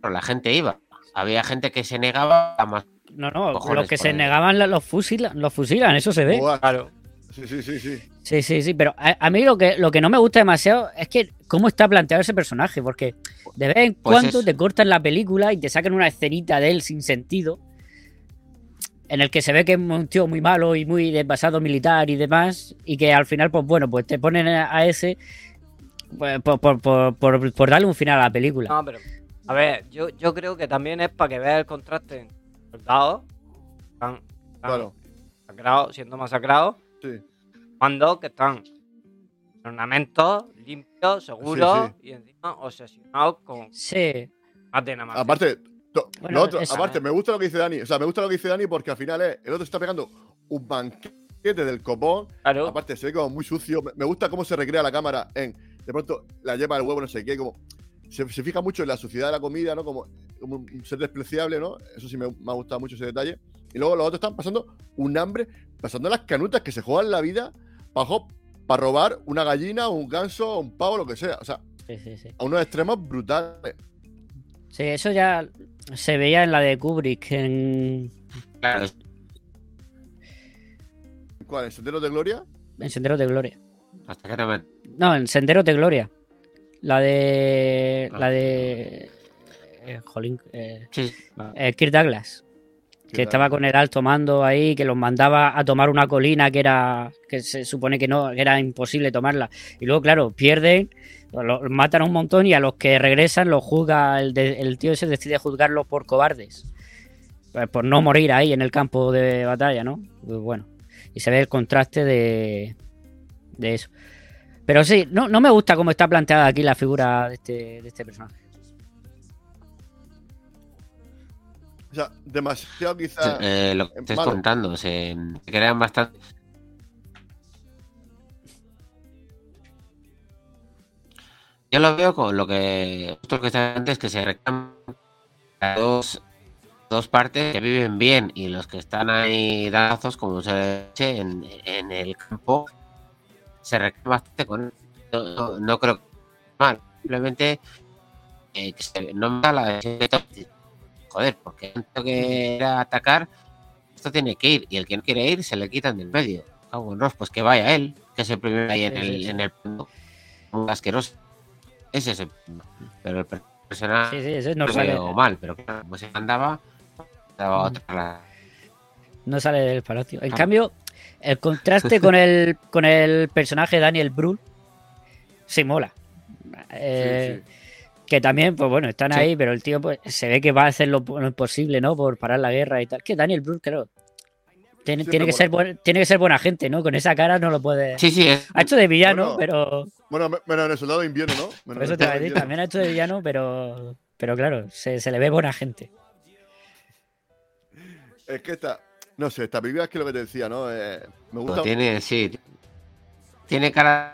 pero la gente iba había gente que se negaba a más No, no, Cojones, los que se negaban los fusilan, los fusilan, eso se ve. Claro. Sí, sí, sí, sí. Sí, sí, sí, pero a, a mí lo que, lo que no me gusta demasiado es que cómo está planteado ese personaje, porque de vez en Pues cuando es- te cortan la película y te sacan una escenita de él sin sentido, en el que se ve que es un tío muy malo y muy de pasado militar y demás, y que al final, pues bueno, pues te ponen a a ese pues, por, por- por- por- por darle un final a la película. No, pero. A ver, yo, yo creo que también es para que veas el contraste en soldados. que Están, están Claro. masacrados, siendo masacrados. Sí. Cuando que están en ornamentos limpios, seguros Sí, y encima obsesionados con Sí, maten a más Aparte, to- Bueno, otro- esa- aparte, me gusta lo que dice Dani. O sea, me gusta lo que dice Dani porque al final es, el otro está pegando un banquete del copón. Claro. Aparte, se ve como muy sucio. Me- Me gusta cómo se recrea la cámara en. De pronto, la lleva el huevo, no sé qué. Como. Se, se fija mucho en la suciedad de la comida, ¿no? Como, como un ser despreciable, ¿no? Eso sí me, me ha gustado mucho ese detalle. Y luego los otros están pasando un hambre, pasando las canutas que se juegan la vida para robar una gallina, un ganso, un pavo, lo que sea. O sea, sí, sí, sí. a unos extremos brutales. Sí, eso ya se veía en la de Kubrick, en, claro, ¿Cuál? ¿En Senderos de Gloria? en Senderos de Gloria. hasta que no me- No, en Senderos de Gloria. La de. Ah. La de. eh, jolín, eh, sí, eh, Kirk Douglas. ¿Qué Que estaba con el alto mando ahí, que los mandaba a tomar una colina que era. que se supone que no, que era imposible tomarla. Y luego, claro, pierden, los matan un montón y a los que regresan los juzga. El, de- el tío ese decide juzgarlos por cobardes. Pues por no morir ahí en el campo de batalla, ¿no? Pues bueno. Y se ve el contraste de. de eso. Pero sí, no, no me gusta cómo está planteada aquí la figura de este, de este personaje. O sea, demasiado quizá. eh, lo que malo. contando se, se crean bastante yo lo veo con lo que justo lo que está antes que se reclaman a dos dos partes que viven bien y los que están ahí danazos como se dice en, en el campo se reclaman bastante con no, no, no creo que mal simplemente eh, que se- no me da la decisión de joder porque tanto que era atacar esto tiene que ir y el que no quiere ir se le quitan del medio en Dios, pues que vaya él que es el primero ahí en el en el asqueroso ese es el pero el personaje Sí, sí, eso no veo mal, pero claro, como se mandaba, daba Mm. otra. no sale del palacio. En Ah. cambio, el contraste con el, con el personaje Daniel Brühl sí mola. Eh, sí, Que también, pues bueno, están Sí. ahí, pero el tío pues, se ve que va a hacer lo, lo imposible, ¿no? Por parar la guerra y tal. Que Daniel Brühl, claro, tiene, tiene, que ser buen- tiene que ser buena gente, ¿no? Con esa cara no lo puede... Sí, sí, es, Ha hecho de villano, Bueno, pero... Bueno, me- menos en el soldado de invierno, ¿no? Menos Por en eso te voy a de decir, también ha hecho de villano, pero... Pero claro, se, se le ve buena gente. Es que esta. No sé, esta película es que lo que te decía, ¿no? Eh, me gusta. tiene, sí. Tiene cara.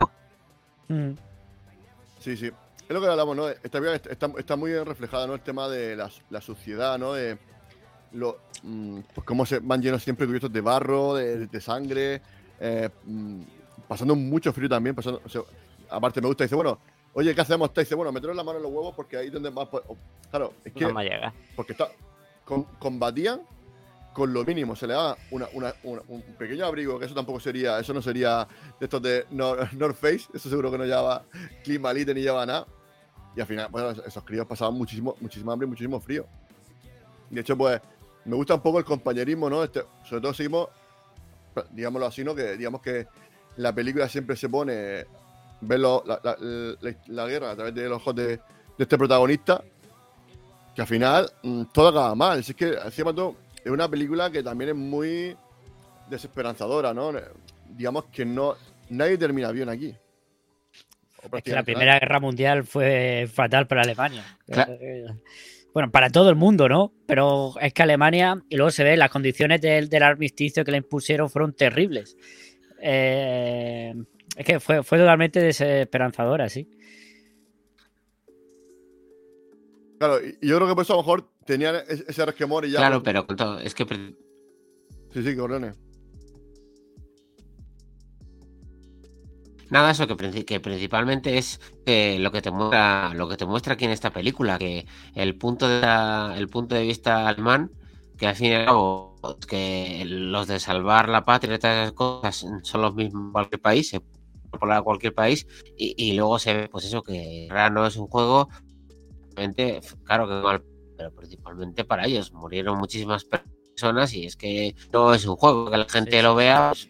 Mm. Sí, sí. Es lo que hablamos, ¿no? Esta película está, está muy bien reflejada, ¿no? El tema de la, la suciedad, ¿no? De lo, mm, pues cómo se van llenos siempre cubiertos de barro, de, de sangre, eh, mm, pasando mucho frío también. Pasando, o sea, aparte, me gusta, dice, bueno, oye, ¿qué hacemos? Te dice, bueno, meteros la mano en los huevos porque ahí es donde más. po- Claro, es que. No me llega. Porque está, con- combatían con lo mínimo. Se le daba una, una- un pequeño abrigo, que eso tampoco sería, eso no sería de estos de Nor- North Face, eso seguro que no llevaba climalite ni llevaba nada. Y al final, bueno, esos críos pasaban muchísimo, muchísimo hambre y muchísimo frío. De hecho, pues, me gusta un poco el compañerismo, ¿no? Este, sobre todo seguimos, digámoslo así, ¿no? Que digamos que la película siempre se pone ver la, guerra a través de los ojos de, de este protagonista que al final mm, todo acaba mal. Es que encima todo es una película que también es muy desesperanzadora, ¿no? Digamos que no nadie termina bien aquí. Es que la Primera Guerra Mundial fue fatal para Alemania. Claro. Eh, Bueno, para todo el mundo, ¿no? Pero es que Alemania, y luego se ve, las condiciones del, del armisticio que le impusieron fueron terribles. Eh, es que fue, fue totalmente desesperanzadora, sí. Claro, y yo creo que por eso a lo mejor tenían ese resquemor y ya. Claro, pero todo- es que Sí, sí, Corleone. Nada, eso que, que principalmente es eh, lo que te muestra, lo que te muestra aquí en esta película, que el punto de la- el punto de vista alemán, que al fin y al cabo, que los de salvar la patria y todas esas cosas son los mismos en cualquier país, se puede a cualquier país, y, y luego se ve, pues eso, que no es un juego, claro que mal, pero principalmente para ellos, murieron muchísimas personas y es que no es un juego, que la gente lo vea, pues,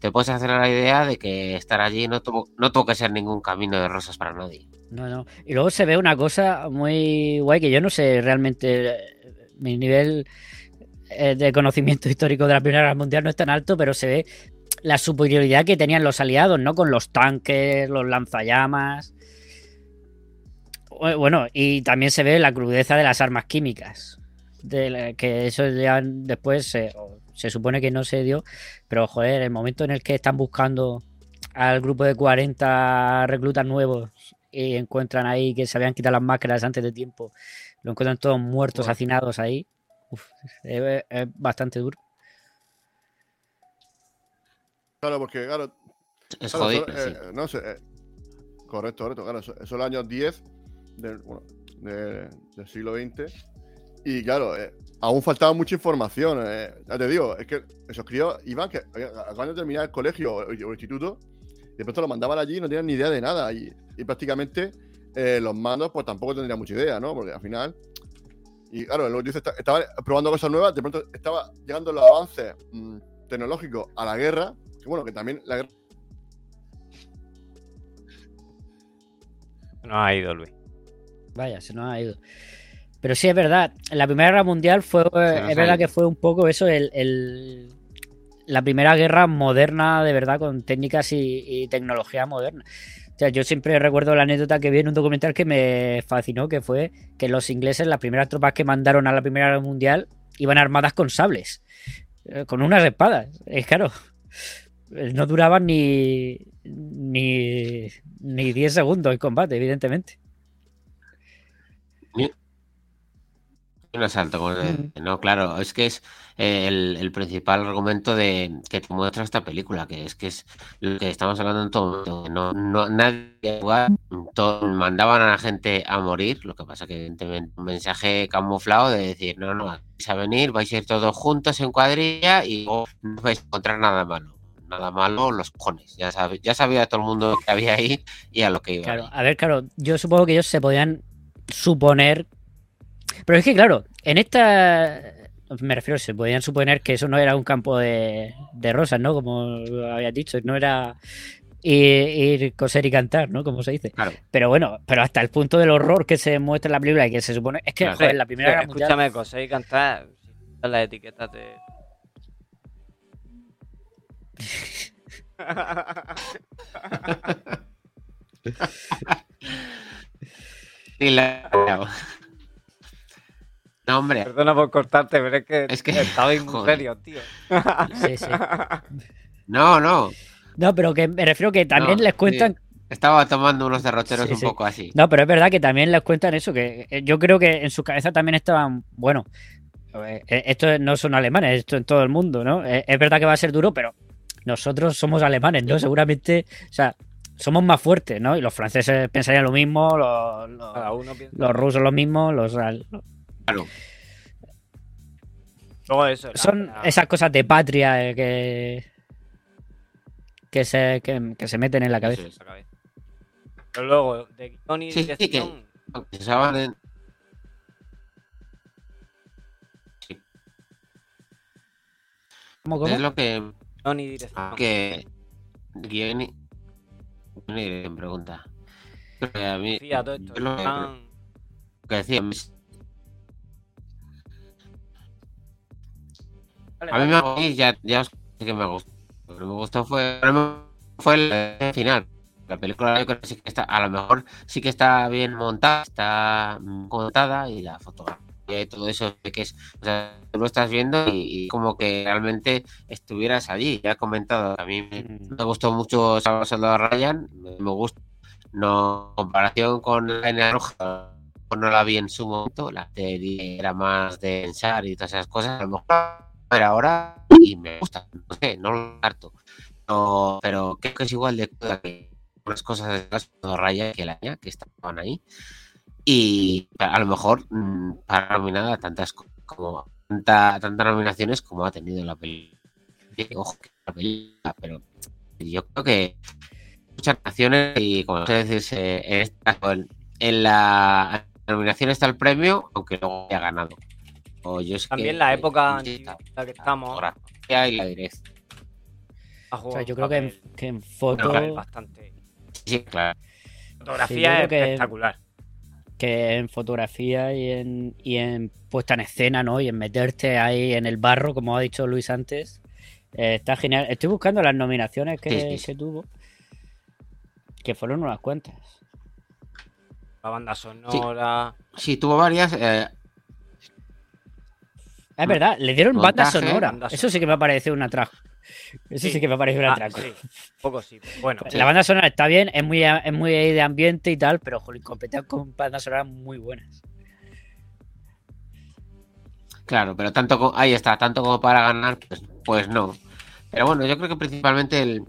te puedes hacer la idea de que estar allí no tuvo, no tuvo que ser ningún camino de rosas para nadie. No, no. Y luego se ve una cosa muy guay que yo no sé realmente. Mi nivel eh, de conocimiento histórico de la Primera Guerra Mundial no es tan alto, pero se ve la superioridad que tenían los aliados, ¿no? Con los tanques, los lanzallamas. Bu- Bueno, y también se ve la crudeza de las armas químicas. De la- que eso ya después se, se supone que no se dio, pero joder, el momento en el que están buscando al grupo de 40 reclutas nuevos y encuentran ahí que se habían quitado las máscaras antes de tiempo, lo encuentran todos muertos, hacinados ahí. Uf, es, es bastante duro. Claro, porque, claro, Es Claro, jodido. eso, sí. eh, no sé. eh, correcto, correcto. Claro, eso, eso años 10 del, siglo XX. Y claro, eh, aún faltaba mucha información. eh, ya te digo, es que esos críos iban que acaban de terminar el colegio o, el instituto. De pronto los mandaban allí y no tenían ni idea de nada. Y, y prácticamente eh, los mandos, pues tampoco tendrían mucha idea, ¿no? Porque al final. Y claro, luego dice, esta- estaban probando cosas nuevas. De pronto estaba llegando los avances mm, tecnológicos a la guerra. Que bueno, que también la guerra. No ha ido, Luis. Vaya, se nos ha ido. Pero sí es verdad, la Primera Guerra Mundial fue, es verdad que fue un poco eso, el, el- la primera guerra moderna, de verdad, con técnicas y, y tecnología moderna. O sea, yo siempre recuerdo la anécdota que vi en un documental que me fascinó, que fue que los ingleses, las primeras tropas que mandaron a la Primera Guerra Mundial, iban armadas con sables, eh, con unas espadas. Es claro, no duraban ni, ni, ni 10 segundos en combate, evidentemente. Un asalto, Mm. No, claro, es que es eh, el, el principal argumento de que te muestra esta película, que es que es lo que estamos hablando en todo momento. que No, no, nadie iba a jugar, todo- mandaban a la gente a morir, lo que pasa que evidentemente un mensaje camuflado de decir, no, no, vais a venir, vais a ir todos juntos en cuadrilla y no vais a encontrar nada malo. Nada malo, los cojones. Ya, sabe- ya sabía todo el mundo que había ahí y a lo que iba. Claro, a ver, claro, yo supongo que ellos se podían suponer. Pero es que, claro, en esta. Me refiero, se podían suponer que eso no era un campo de, de rosas, ¿no? Como habías dicho, no era ir, ir, coser y cantar, ¿no? Como se dice. Claro. Pero bueno, pero hasta el punto del horror que se muestra en la película y que se supone. Es que, Claro. joder, la primera Eh, guerra mundial. Escúchame, coser y cantar. si Las etiquetas de. Y la- No, hombre, Perdona por cortarte, pero es que, Es que- estabais muy joder. serios, tío. Sí, sí. no, no. No, pero que me refiero que también No, les cuentan. Estaba tomando unos derroteros Sí, un sí. poco así. No, pero es verdad que también les cuentan eso, que eh, yo creo que en su cabeza también estaban, bueno, eh, eh, esto no son alemanes, esto en todo el mundo, ¿no? Es verdad que va a ser duro, pero nosotros somos alemanes, ¿no? Seguramente, o sea, somos más fuertes, ¿no? Y los franceses pensarían lo mismo, los, los- los rusos lo mismo, los... Claro. Eso. la- Son la- esas cosas de patria eh, que... Que se, que, que se meten en la cabeza. Cabeza. Pero luego, de guion y Sí, sí, que- dirección. Se usaban en- ¿Cómo, cómo? Es lo que. guion y dirección. Ah, que. Guión y. guion y dirección, pregunta. Porque a mí. Fía, todo esto. yo lo que, lo que decía. Vale, A mí vale. me ya, ya os dije que me gustó. Lo que me gustó fue. Fue el final. La película yo creo que sí que está, a lo mejor sí que está bien montada, está contada y la fotografía y todo eso que es, o sea, tú lo estás viendo y, y como que realmente estuvieras allí. Ya he comentado, a mí me, Mm. me gustó mucho Salvador Ryan, me, gusta, no en comparación con la Línea Roja, no la vi en su momento, la serie era más de pensar y todas esas cosas, a lo mejor pero ahora y me gusta, no sé, no lo harto. No, pero creo que es igual de cruda que unas cosas de Ryan que la mía, que estaban ahí. Y a lo mejor mm, para nominada tantas co- como tanta, tantas nominaciones como ha tenido la película. Ojo, la película, pero yo creo que muchas naciones y como se dice en en, en la nominación está el premio, aunque luego haya ganado. O yo es También que- la época en la que la estamos fotografía y la dirección. O sea, yo creo que en, que en foto, bastante. Sí, claro. Fotografía es que- espectacular. que en fotografía y en, y en puesta en escena, ¿no? Y en meterte ahí en el barro, como ha dicho Luis antes. eh, está genial. Estoy buscando las nominaciones que, Sí, sí, sí. que tuvo. Que fueron unas cuantas. La banda sonora. Sí, tuvo varias. eh, Es verdad, le dieron banda Montaje, sonora. banda Eso sí que me ha parecido un atraco. Eso sí, Sí. que me ha parecido un Ah, atraco. sí, un poco sí. Bueno, La banda sonora está bien, es muy, es muy de ambiente y tal, pero jolín, competían con bandas sonoras muy buenas. Claro, pero tanto ahí está, tanto como para ganar, pues, pues no. Pero bueno, yo creo que principalmente el,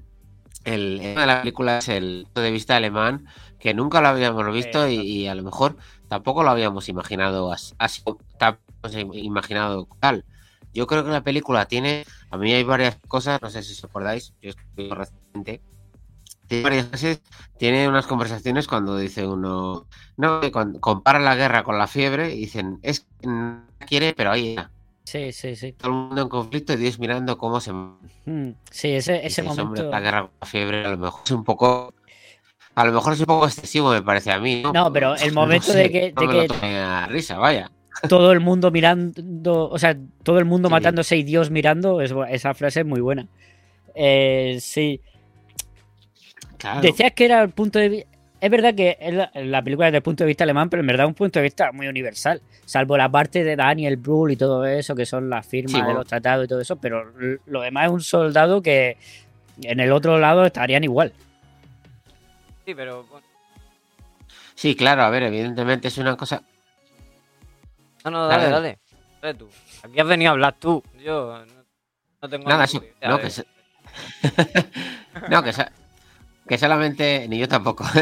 el, tema de la película es el punto de vista alemán, que nunca lo habíamos visto y, y a lo mejor tampoco lo habíamos imaginado as- así, imaginado tal. Yo creo que la película tiene, a mí hay varias cosas, no sé si os acordáis, yo estoy reciente, tiene varias veces, tiene unas conversaciones cuando dice uno, no, con- compara la guerra con la fiebre y dicen, es que no quiere, pero ahí está Sí, sí, sí. todo el mundo en conflicto y Dios mirando cómo se Sí, ese, ese dices, "Hombre, momento. la guerra con la fiebre a lo mejor es un poco a lo mejor es un poco excesivo me parece a mí no, No, pero el momento de que- no de me lo que- tomé a risa vaya todo el mundo mirando, o sea, todo el mundo Sí. matándose y Dios mirando, es esa frase es muy buena. Eh, sí, claro decías que era el punto de vista... Es verdad que es la, la película es desde el punto de vista alemán, pero en verdad es un punto de vista muy universal, salvo la parte de Daniel Brühl y todo eso, que son las firmas Sí, de los tratados y todo eso, pero lo demás es un soldado que en el otro lado estarían igual. sí, pero sí claro a ver evidentemente es una cosa No, no, dale, Dale. dale. Tú. Aquí has venido a hablar tú. Yo no, no tengo Nada, idea no, que se- no que, so- que solamente ni yo tampoco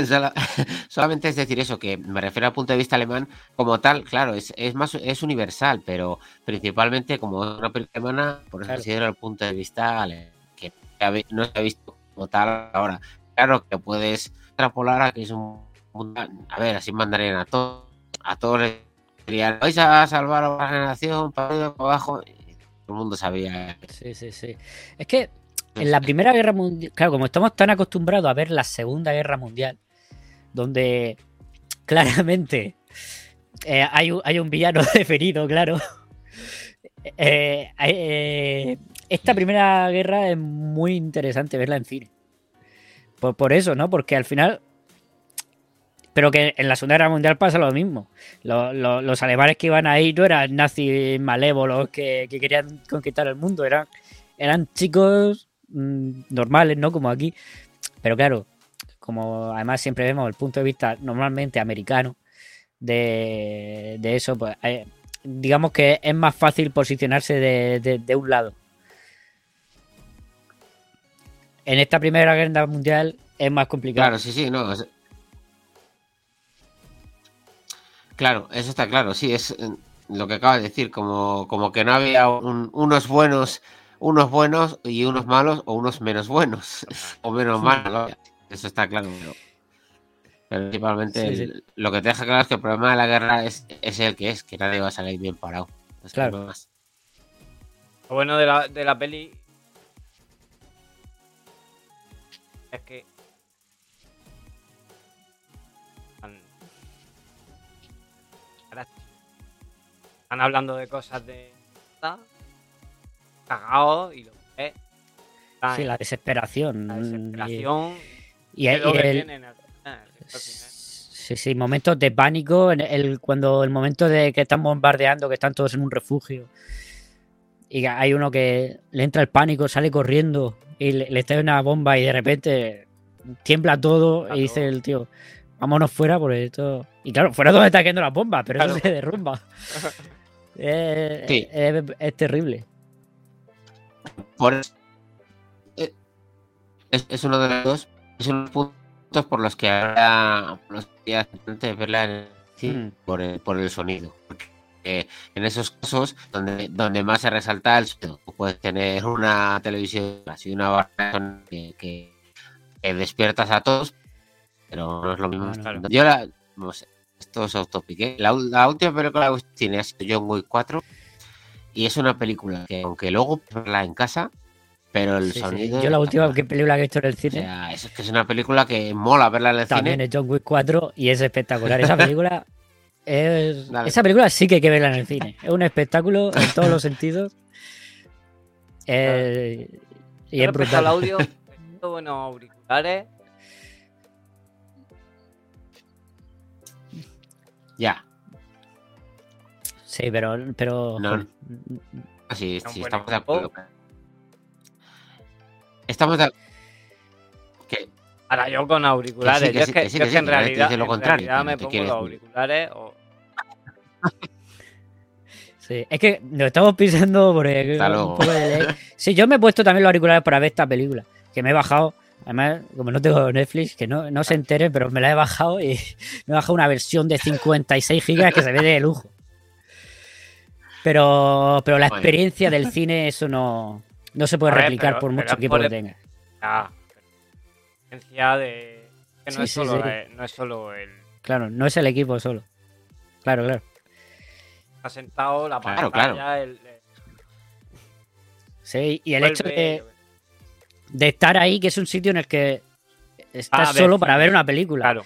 solamente es decir eso que me refiero al punto de vista alemán como tal claro es, es más es universal pero principalmente como una película alemana por eso Claro. considero el punto de vista ale- que no se ha visto como tal ahora claro que puedes extrapolar a que es un a ver así mandarían a todos a todos les vais a salvar a la generación para arriba para abajo todo el mundo sabía Sí, sí, sí. Es que en la Primera Guerra Mundial, claro, como estamos tan acostumbrados a ver la Segunda Guerra Mundial, donde claramente eh, hay, un, hay un villano definido, claro. eh, eh, esta Primera Guerra es muy interesante verla en cine. Por, por eso, ¿no? Porque al final... Pero que en la Segunda Guerra Mundial pasa lo mismo. Lo- lo- los alemanes que iban ahí no eran nazis malévolos que, que querían conquistar el mundo, eran, eran chicos mm, normales, ¿no? Como aquí. Pero claro, como además siempre vemos el punto de vista normalmente americano de, de eso, pues eh, digamos que es más fácil posicionarse de, de- un lado. En esta Primera Guerra Mundial es más complicado. Claro, sí, sí, no. Claro, eso está claro, sí, es eh, lo que acabas de decir, como, como que no había un- unos buenos, unos buenos y unos malos o unos menos buenos o menos malos. Eso está claro, pero, pero principalmente Sí, sí. el- lo que te deja claro es que el problema de la guerra es, es el que es, que nadie va a salir bien parado. Es que Claro. no más. Lo bueno de la, de la peli es que están hablando de cosas de cagados y lo que es Sí, la desesperación. la y- desesperación Y, ¿Qué y el- final. Sí, sí, momentos de pánico, en el, cuando el momento de que están bombardeando, que están todos en un refugio, y hay uno que le entra el pánico, sale corriendo y le, le está una bomba y de repente tiembla todo Claro. y dice el tío, vámonos fuera por esto. Y claro, fuera donde está cayendo la bomba, pero Claro. eso se derrumba. es, Sí. es- es terrible. Por eso- eh, es, es uno de los dos, es uno de los puntos por los que ahora los que es importante verla en el cine, Mm. por, el, por el sonido. Porque eh, en esos casos donde, donde más se resalta el sonido, puedes tener una televisión así, una barra que, que- que despiertas a todos, pero no es lo mismo. Claro. Yo la, no sé, esto es autopique. La, última película que tiene ha sido John Wick 4 y es una película que aunque luego verla en casa, pero el Sí, sí. sonido... Yo la última que- película que he visto en el O cine sea, es que es una película que mola verla en el también cine. es John Wick 4 y es espectacular. Esa película es. Dale. Esa película sí que hay que verla en el cine. Es un espectáculo en todos los sentidos. Eh, y es al brutal. audio, tengo buenos auriculares. Ya, Sí, pero. pero No. joder, Un sí, buen estamos de acuerdo. Estamos de que Ahora yo con auriculares. Que sí, que yo sí, es que, que sí, yo que es que en sí, que realidad, lo en contrario, realidad me pongo quieres los auriculares o sí. Es que nos estamos pisando por un poco de ley. Sí, yo me he puesto también los auriculares para ver esta película. Que me he bajado. Además, como no tengo Netflix, que no, no se entere, pero me la he bajado y me he bajado una versión de 56 gigas que se ve de lujo. Pero, pero la Bueno. experiencia del cine, eso no, no se puede ver, replicar pero- por mucho equipo por que tenga. la experiencia de que no, Sí, es sí, solo, sí. eh, no es solo el Claro, no es el equipo solo. Claro, claro. ha sentado la Claro, pantalla, claro. el, el- Sí, y el vuelve, hecho de, de estar ahí, que es un sitio en el que estás Ah, solo para ver una película. Claro,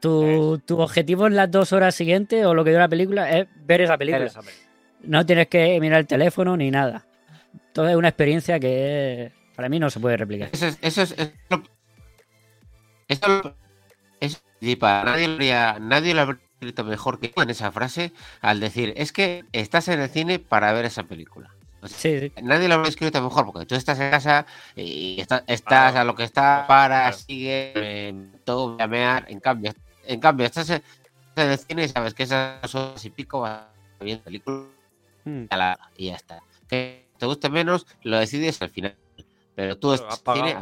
Tu, tu objetivo en las dos horas siguientes o lo que dura la película es ver esa película. eres esa película. No tienes que mirar el teléfono ni nada. Entonces es una experiencia que para mí no se puede replicar. eso es, eso es, es lo- eso lo- es- y para nadie lo habría, nadie lo habría escrito mejor que tú en esa frase al decir es que estás en el cine para ver esa película. Sí, sí. Nadie lo habría escrito mejor porque tú estás en casa y está- estás a lo que está, para, Claro. sigue, eh, todo, llamear. En cambio, en cambio, estás en, en el cine y sabes que esas dos horas y pico va bien película Mm. a la- y ya está. Que te guste menos, lo decides al final. Pero tú Claro, estás cine.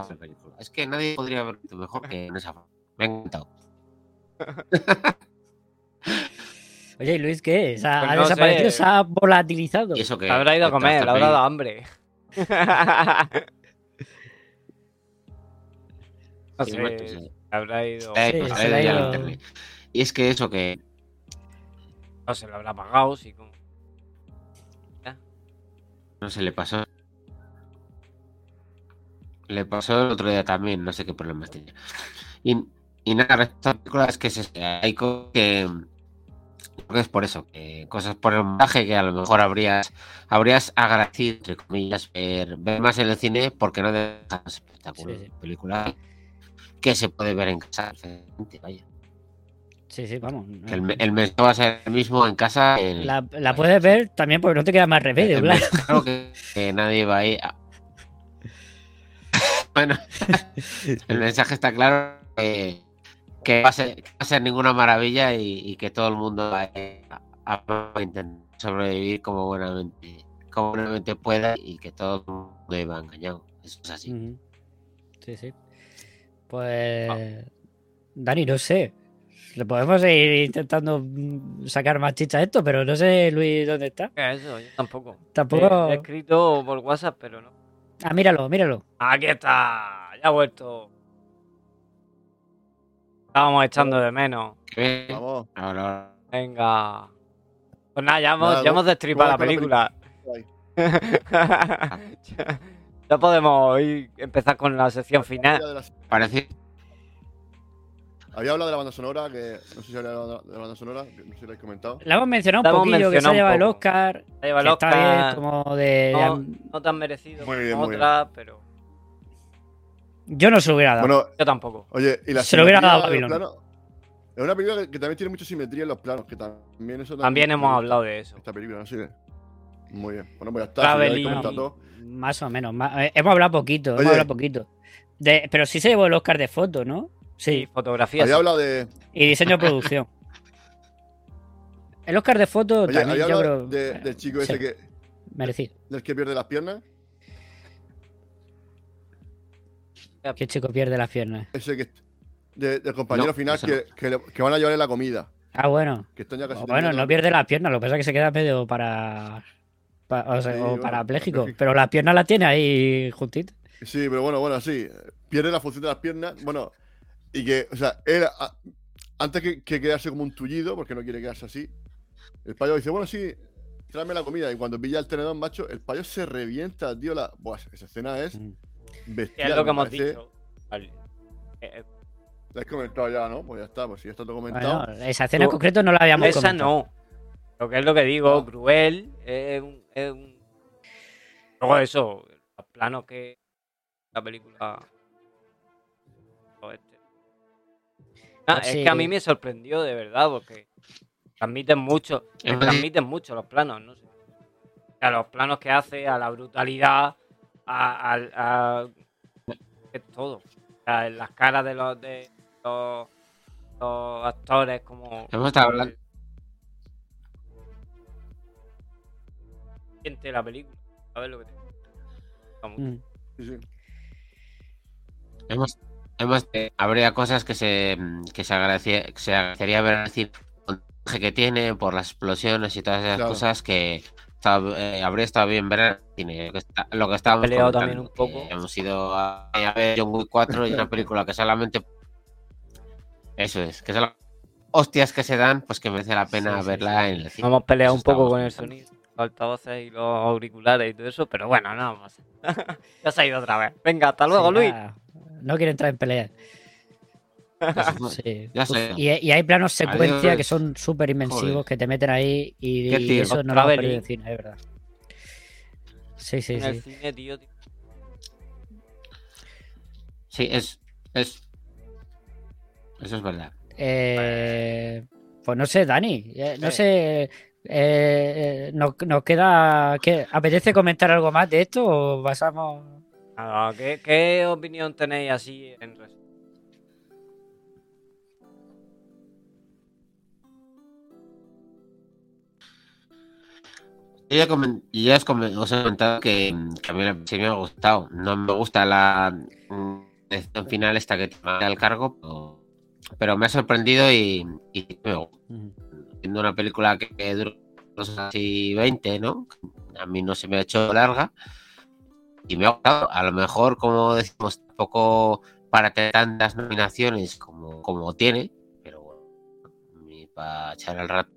Es que nadie podría haber hecho mejor que en esa forma. Me ha encantado. Oye, ¿y Luis, ¿qué? ¿Se ha, Pues ha no desaparecido? sé. ¿Se ha volatilizado? Y eso que Se habrá ido a que comer, habrá dado hambre. no Sí, sé, muerto, sí. se habrá ido. Eh, Sí, pues, se eh, le ha ya ido- lo internet. Y es que eso que No se lo habrá pagado, sí. Como... no se le pasó. Le pasó el otro día también, no sé qué problemas tenía. Y, y nada, respecto a la película es que es- hay cosas creo que es por eso, que cosas por el montaje que a lo mejor habrías habrías agradecido, entre comillas, ver, ver más en el cine porque no dejas espectáculo. Sí, sí. Película que se puede ver en casa vaya. Sí, sí, vamos. El, el mensaje va a ser el mismo en casa. La, la puedes ver también porque no te queda más remedio, el claro. mensaje, creo que, que nadie va a ir. a- bueno, el mensaje está claro que, que va, a ser, que va a ser ninguna maravilla y, y que todo el mundo va a, a intentar sobrevivir como buenamente, como buenamente pueda y que todo el mundo iba engañado. Eso es así. Sí, sí. Pues. Dani, no sé. Le podemos ir intentando mm, sacar más chicha a esto, pero no sé, Luis, dónde está. ¿Qué es eso? Yo tampoco. Tampoco. He, he escrito por WhatsApp, pero no. Ah, míralo, míralo. Aquí está. Ya ha vuelto. Estábamos echando de menos. Que- Vamos. Venga. Pues nada, ya hemos, Nada, ya hemos destripado la película. ya podemos ir, empezar con la sección final. Parece Había hablado de la banda sonora, que no sé si había hablado de la banda sonora, que no sé si lo habéis comentado. La hemos mencionado La un poquillo, que se ha llevado el. Oscar. Se lleva el que está bien, Oscar. como de. No, no tan merecido Muy bien, como muy otra, pero. Yo no se lo hubiera dado. Bueno, Yo tampoco. oye, y la Se lo hubiera dado a planos- Es una película que, que también tiene mucha simetría en los planos, que también eso También hemos hablado de eso. Esta película, no sé. Muy bien. Bueno, pues ya está. si. Más o menos. más- eh, hemos hablado poquito, Oye. hemos hablado poquito. De- pero sí se llevó el Oscar de foto, ¿no? Sí, fotografía. Había sí. hablado de. Y diseño de producción. El Oscar de foto Oye, también, había yo creo. de- del chico sí. ese que. Merecido. del que pierde las piernas. Que chico pierde las piernas. Ese que. de- del compañero No, final que, que, le- que van a llevarle la comida. Ah, bueno. Que ya casi. Bueno, no pierde las piernas, lo que pasa es que se queda medio para. pa- o sea, Sí, o bueno, parapléjico. Pero las piernas las tiene ahí juntitas. Sí, pero bueno, bueno, sí. Pierde la función de las piernas. Bueno, y que, o sea, él, a- antes que, que quedarse como un tullido, porque no quiere quedarse así, el payo dice, bueno, sí, tráeme la comida. Y cuando pilla el tenedor, macho, el payo se revienta, tío. La... Buah, esa escena es Mm. Bestial. Es lo que hemos parece- dicho. Vale. Eh, La has comentado ya, ¿no? Pues ya está, pues si ya está todo comentado. Bueno, esa escena en concreto no la habíamos esa comentado. no. Lo que es lo que digo. Cruel es un, es un- Luego eso, los planos que la película. o este. Ah, Pues es sí. que a mí me sorprendió de verdad, porque transmiten mucho, Es transmiten mucho los planos, no sé. A los planos que hace, a la brutalidad, a, a- es todo. O sea, en las caras de los de los, los actores como Hemos estado hablando- siente la película. A ver lo que te Vamos. Mm. Sí. Hemos, hemos, eh, habría cosas que se, mm, que se, agradecía- que se agradecería ver decir que tiene, por las explosiones y todas esas Claro. cosas que habría estado bien ver el cine. Lo que, está- lo que estábamos Peleado también un poco. Hemos ido a, a ver John Wick 4 y una película que solamente. Eso es, que son las hostias que se dan, pues que merece la pena Sí, sí, verla sí. en el cine. Hemos peleado Eso un poco con el sonido, los altavoces y los auriculares y todo eso, pero bueno, nada más. ya se ha ido otra vez. Venga, hasta luego, Sí, Luis. No quiere entrar en pelea. Sí. Ya sé. Y, y hay planos secuencia Adiós. que son súper inmensivos Joder. que te meten ahí y, Qué y tío. eso no lo has perdido en cine, es verdad. Sí, sí, en el sí. cine, tío. tío. Sí, es, es. Eso es verdad. Eh, pues no sé, Dani. eh, no sé. eh, eh, nos, nos queda. ¿qué? ¿Apetece comentar algo más de esto o pasamos.? Nada, ¿qué, qué opinión tenéis así en resumen? Ya, comen- yo ya os, comen- os he comentado que, que a mí la- sí me ha gustado. No me gusta la mm, decisión final esta que te manda al cargo, pero, pero me ha sorprendido y, y me gusta. Viendo una película que, dura y 20, ¿no? A mí no se me ha hecho larga y me ha gustado. A lo mejor, como decimos, tampoco para tener tantas nominaciones como, como tiene, pero bueno, para echar el rato.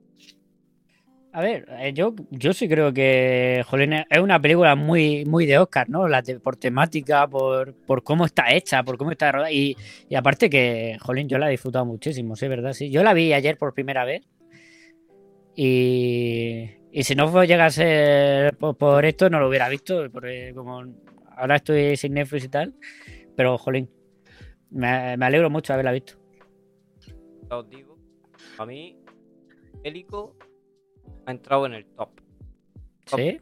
A ver, eh, yo, yo sí creo que Jolín, es una película muy, muy de Oscar, ¿no? Por temática, por, por cómo está hecha, por cómo está rodada. Y, y aparte que, Jolín, yo la he disfrutado muchísimo, sí, verdad, sí. Yo la vi ayer por primera vez. Y, y si no llega a ser por, esto, no lo hubiera visto, porque como ahora estoy sin Netflix y tal. Pero, Jolín, me, me alegro mucho de haberla visto. Os digo, a mí, Hélico ha entrado en el top. ¿Sí?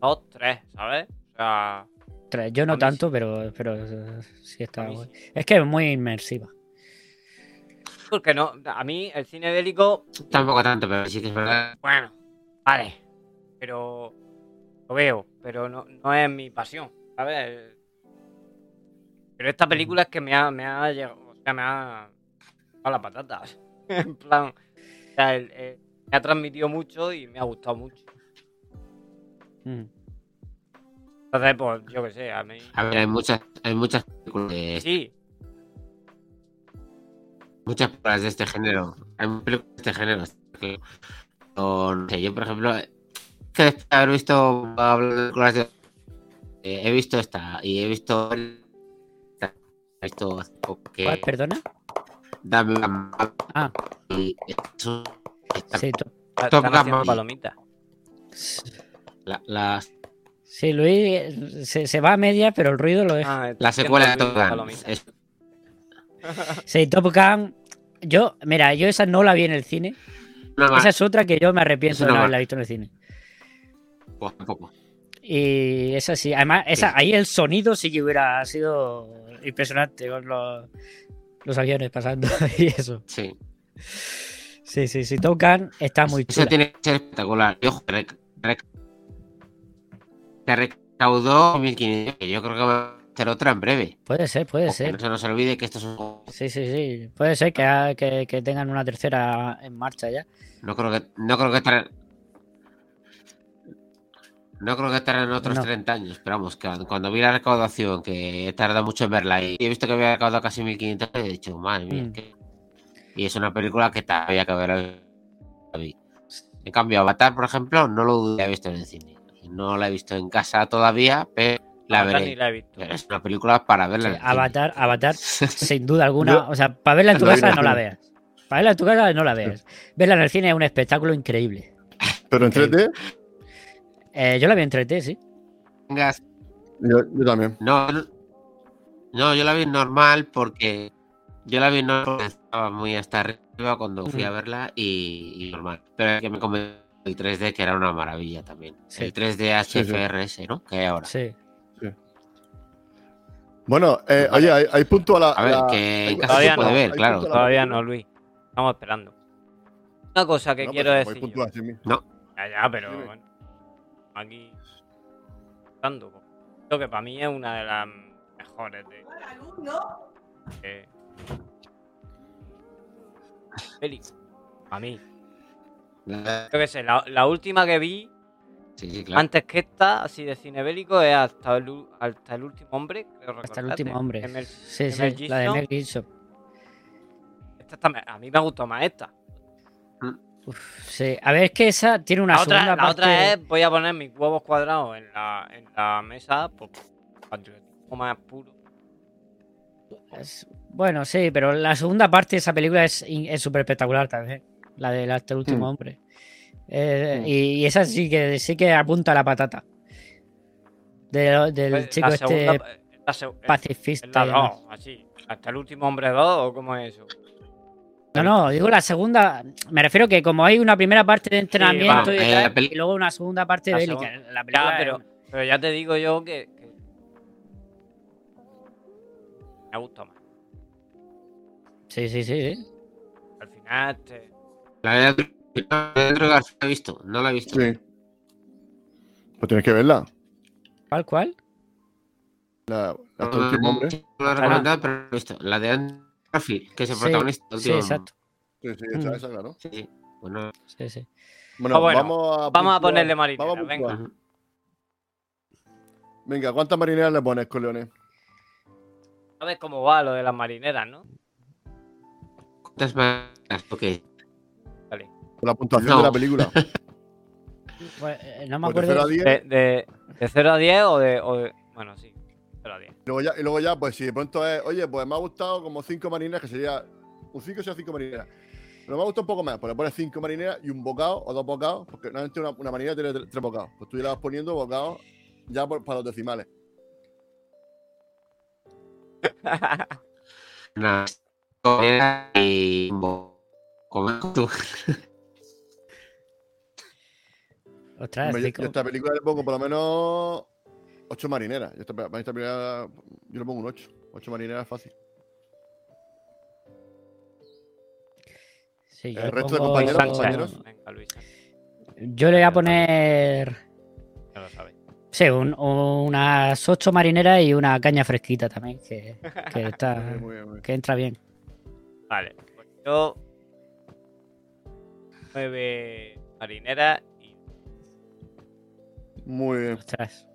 Top 3, ¿sabes? O sea, Tres, Yo A no tanto, pero, pero eh, sí está sí. Es que es muy inmersiva. Porque no, a mí el cine bélico, Tampoco tanto, pero sí que es verdad. bueno, vale. Pero lo veo, pero no, no es mi pasión, ¿sabes? Pero esta película es que me ha, me ha llegado, o sea, me ha a las patatas. en plan, o sea, el- el- me ha transmitido mucho y me ha gustado mucho. Mm. Entonces, pues, yo qué sé, a mí. A ver, hay muchas, hay muchas películas de, Sí, muchas películas de este género. Hay muchas películas de este género. que- o, no sé, yo, por ejemplo, que después de haber visto películas de eh, he visto esta y he visto esta, he visto hace poco que ¿Cuál? ¿Perdona? Dame Ah, y eso, esta- sí, to- Top Gun la- las Sí, Luis eh, se, se va a media, pero el ruido lo deja. Ah, La secuela de Top Gun. palomita. Es- Sí, Top Gun. Yo, mira, yo esa no la vi en el cine. Esa más. es otra que yo me arrepiento Es de no haberla visto en el cine. Pues, tampoco. Y esa sí, además, esa, Sí. ahí el sonido sí que hubiera sido impresionante con los, los aviones pasando y eso. Sí. Sí, sí, Top Gun está muy Eso chula. tiene que ser espectacular. Rec- rec- que recaudó 1.500. que Yo creo que va a hacer otra en breve. Puede ser, puede ser. no se nos olvide que esto es un... Sí, sí, sí. Puede ser que, que, que tengan una tercera en marcha ya. No creo que, no creo que estarán. No creo que estarán en otros No. 30 años, pero vamos, que cuando vi la recaudación, que he tardado mucho en verla y he visto que había recaudado casi 1.500, he dicho, madre mía, Mm. que- y es una película que todavía que ver. En cambio, Avatar, por ejemplo, no lo he visto en el cine. No la he visto en casa todavía, pero la Avatar veré. ni la he visto. Pero es una película para verla. Sí, en el cine. Avatar, Avatar, sin duda alguna. O sea, para verla en tu casa no la veas. Para verla en tu casa no la veas. Verla en el cine es un espectáculo increíble. Pero en 3D, Eh, yo la vi en 3D, sí. Yo, yo también. No, no, yo la vi normal porque yo la vi normal estaba muy hasta arriba cuando fui a verla y, y normal. Pero es que me comenté el 3D que era una maravilla también. Sí. El 3D Sí, sí. HFRS, ¿no? Que hay ahora. Sí. Bueno, eh, oye, hay, hay punto a la. A ver, la- que en casa hay se puede ver, claro. Todavía no, Luis. Estamos esperando. Una cosa que No, quiero pues, decir. yo. mi- Ya, ya, pero bueno, aquí. Dando. Creo que para mí es una de las mejores de. de- peli. A mí. La- Yo qué sé, la, la última que vi, Sí, sí, claro. antes que esta, así de cine bélico, es hasta el, u- hasta el último hombre. creo Hasta el último hombre. Mel- Sí, sí, Mel la de. Mel Gibson. Esta está me- a mí me gustó más esta. Uf, sí. A ver, es que esa tiene una La otra, la parte. otra es, voy a poner mis huevos cuadrados en la, en la mesa, pues, patriotismo más puro. es- Bueno, sí, pero la segunda parte de esa película es súper espectacular también. La del hasta el último Hmm. hombre. Eh, Hmm. y, y esa sí que sí que apunta a la patata. De- del Pues, chico la este segunda- la seg- es pacifista. la dos, así. Hasta el último hombre 2, ¿o cómo es eso? No, no, digo la segunda. Me refiero que como hay una primera parte de entrenamiento y, eh, y luego una segunda parte La bélica. segunda- La película Ya, es- pero, pero ya te digo yo que, que me gusta más. Sí, sí, sí. sí. Al final, La de Andrew Garfield la he visto, no la he visto. Sí. Pues tienes que verla. ¿Cuál, cuál? La, la No, último hombre. no la he recomendado, pero la he visto. La de Andrew Garfield, que es el Sí, protagonista. del Sí, último- exacto. Sí, sí, esa, Mm. esa, claro. Sí, sí. Bueno, Sí, sí. Bueno, Ah, bueno, vamos a. vamos a ponerle marinera, vamos a venga. Venga, ¿cuántas marineras le pones, Coleones? ¿sabes cómo va lo de las marineras, no? ¿Cuántas más? Ok. Vale. Con la puntuación No. de la película. Pues, eh, no me Pues de acuerdo. 0 a 10. De, de, de 0 a 10 o de, o de- Bueno, sí, 0 a 10. Y luego, ya, y luego ya, pues si de pronto es, oye, pues me ha gustado como 5 marineras, que sería. Un 5 sea 5 marineras. Pero me ha gustado un poco más, pues le pones 5 marineras y un bocado o dos bocados, porque normalmente una, una marinera tiene 3 bocados. Pues tú ya le vas poniendo bocados ya por- para los decimales. Comida y comer tú. Ostras, Hombre, yo, yo esta película le pongo por lo menos 8 marineras. Yo esta, esta película yo le pongo un 8. 8 marineras fácil. Sí, yo el resto de compañeros, Sánchez. compañeros. Venga, Yo le voy a poner. ya lo sabes. Sí, un- unas ocho marineras y una caña fresquita también, que, que está, muy bien, muy bien. que entra bien. Vale, yo. 9 marineras y. Muy bien. Ostras.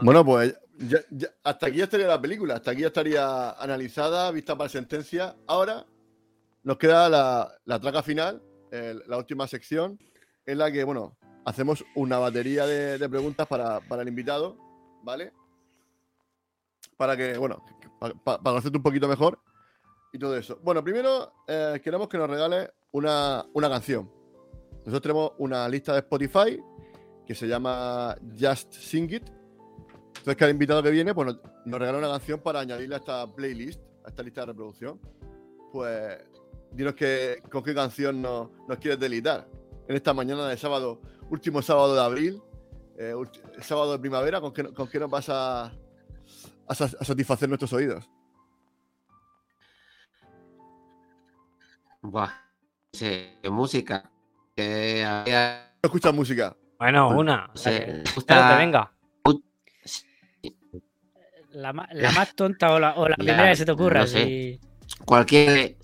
Bueno, pues ya- ya- hasta aquí ya estaría la película, hasta aquí ya estaría analizada, vista para sentencia. Ahora nos queda la, la traca final, el- la última sección, en la que, bueno, hacemos una batería de, de preguntas para, para el invitado, ¿vale? Para que, bueno, pa- pa- para conocerte un poquito mejor y todo eso. Bueno, primero eh, queremos que nos regales una, una canción. Nosotros tenemos una lista de Spotify que se llama Just Sing It. Entonces, cada invitado que viene, pues nos, nos regala una canción para añadirle a esta playlist, a esta lista de reproducción. Pues, dinos que, con qué canción nos, nos quieres delitar. En esta mañana de sábado, último sábado de abril, eh, sábado de primavera, ¿con qué, con qué nos vas a, a sa- a satisfacer nuestros oídos? Buah. Sí, música. Que había. No escuchas música. Bueno, una. sea gusta- que venga. La, ma- la más tonta o la, o la Ya, primera que se te ocurra. no sé. sí. Cualquier.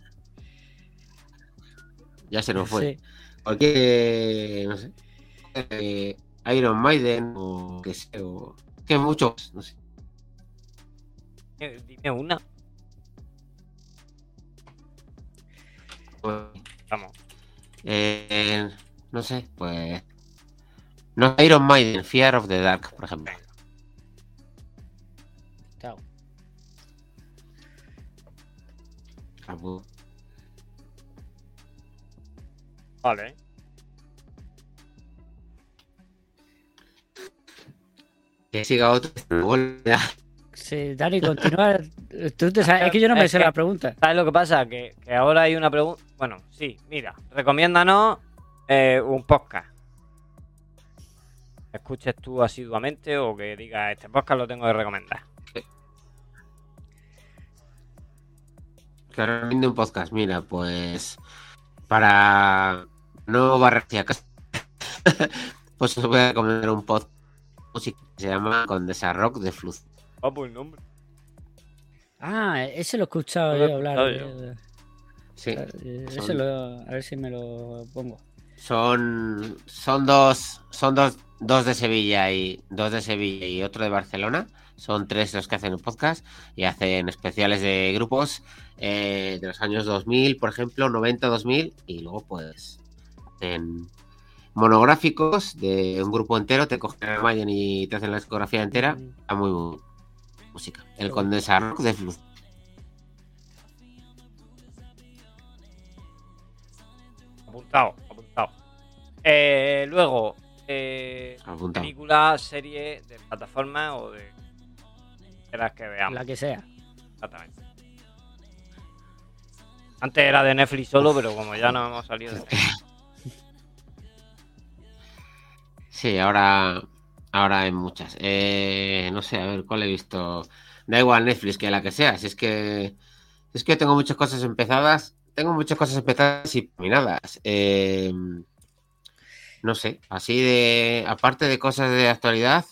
Ya se nos fue. Sí. Cualquier. No sé. eh, Iron Maiden o que sé. O, que muchos. No sé. Eh, Dime una. Vamos. Eh, no sé, pues. No, Iron Maiden, Fear of the Dark, por ejemplo. Chao. Vale. Que siga otro. Sí, Dani, continúa. Tú te sabes- es que yo no me Es sé que- la pregunta. ¿Sabes lo que pasa? Que, que ahora hay una pregunta. Bueno, sí, mira. Recomiéndanos eh, un podcast. Que escuches tú asiduamente o que digas, este podcast lo tengo que recomendar. Que recomiendo un podcast. Mira, pues. Para no barrerse a casa. pues os voy a recomendar un podcast que se llama Condesa Rock de Fluz. El nombre. Ah, ese lo he escuchado yo hablar. eh, Sí. eh, son- Ese lo, a ver si me lo pongo. Son, son dos, son dos, dos de Sevilla y dos de Sevilla y otro de Barcelona. Son tres los que hacen un podcast y hacen especiales de grupos eh, de los años 2000, por ejemplo, 90, 2000 y luego pues hacen monográficos de un grupo entero, te cogen a Mayen y te hacen la discografía entera. Mm, Está muy buena música. El. Condesa Rock de Fluz. Apuntado, apuntado. Eh, luego, eh, Apuntado. película, serie de plataforma o de, de las que veamos. La que sea. Exactamente. Antes era de Netflix solo, pero como ya no hemos salido de Sí, ahora, ahora hay muchas. Eh, no sé, a ver, ¿cuál he visto? Da igual Netflix que la que sea. Si es que, es que tengo muchas cosas empezadas. Tengo muchas cosas empezadas y terminadas. Eh, no sé, así de, aparte de cosas de actualidad,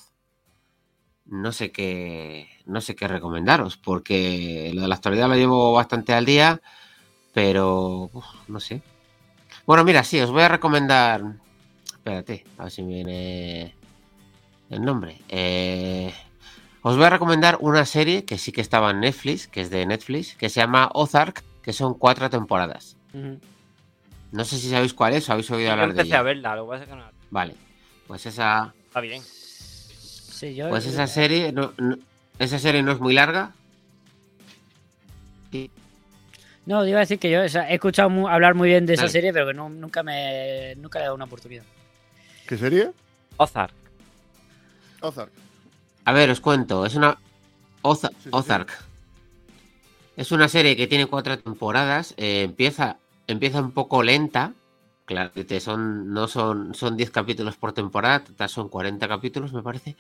no sé qué, no sé qué recomendaros, porque lo de la actualidad lo llevo bastante al día, pero no sé. Bueno, mira, sí, os voy a recomendar. Espérate, a ver si me viene el nombre. Eh, os voy a recomendar una serie que sí que estaba en Netflix, que es de Netflix, que se llama Ozark, que son cuatro temporadas. No sé si sabéis cuál es o habéis oído hablar de empecé a ella. verla, lo que pasa es que no Vale, pues esa, está bien. Sí, yo. pues esa serie, no, no- esa serie no es muy larga. Y No, iba a decir que yo o sea, he escuchado mu- hablar muy bien de esa Dale. serie, pero que no, nunca me nunca le he dado una oportunidad. ¿Qué serie? Ozark. Ozark. A ver, os cuento, es una Oza- Sí, sí, sí. Ozark. Es una serie que tiene cuatro temporadas. eh, empieza, empieza un poco lenta. Claro, que te son, no son, son 10 capítulos por temporada, total son 40 capítulos, me parece.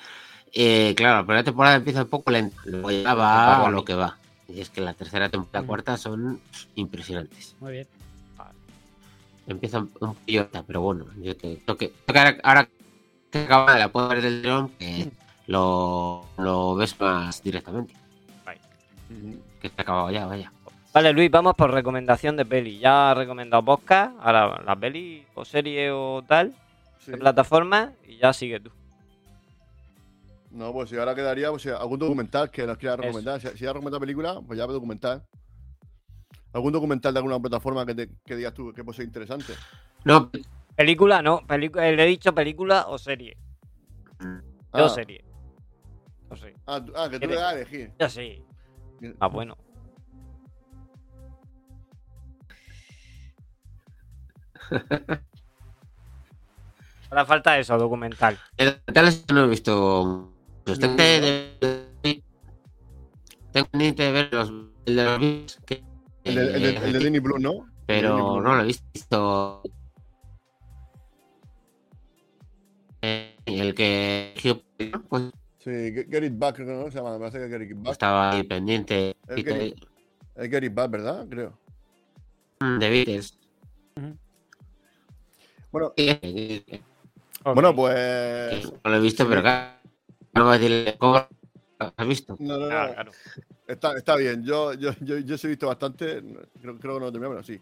Eh, claro, la primera temporada empieza un poco lenta, luego ya va a lo que va. Y es que la tercera temporada, Mm. cuarta son impresionantes. Muy bien. Empieza un, poquillo pero bueno, yo te creo que, creo que ahora, ahora que acaba la puedo ver del tirón, que lo, lo ves más directamente. Que está acabado ya, vaya. Vale, Luis, vamos por recomendación de peli. Ya has recomendado podcast, ahora la peli o serie o tal, Sí. de plataforma, y ya sigue tú. No, pues si ahora quedaría pues, algún documental que nos quiera Eso. recomendar. Si, si ya recomendado película, pues ya documental. ¿Algún documental de alguna plataforma que, te- que digas tú que puede ser interesante? No, Película, no, eh, le he dicho película o serie. Yo Ah, serie. O sí. ah, ah, que tú le das a elegir. Ya sí. Ah, bueno. Ahora falta eso, documental. De documentales no he visto. Pues tengo que pendiente de ver los, el de los que- El de, el de- el de Danny Blue, ¿no? Pero Blue. no lo he visto. El que pues, Sí, Get It Back, creo que ¿no? Se llama, me parece que Get It Back. estaba ahí pendiente Es Get It Back, ¿verdad? Creo. de Beatles. Bueno, Y- y- y- bueno, pues. No lo he visto, pero claro, no voy a decirle cómo lo has visto. No, no, no. Claro, claro. Está, está bien. Yo, yo, yo, yo sí he visto bastante. Creo, creo que no lo terminé, pero sí.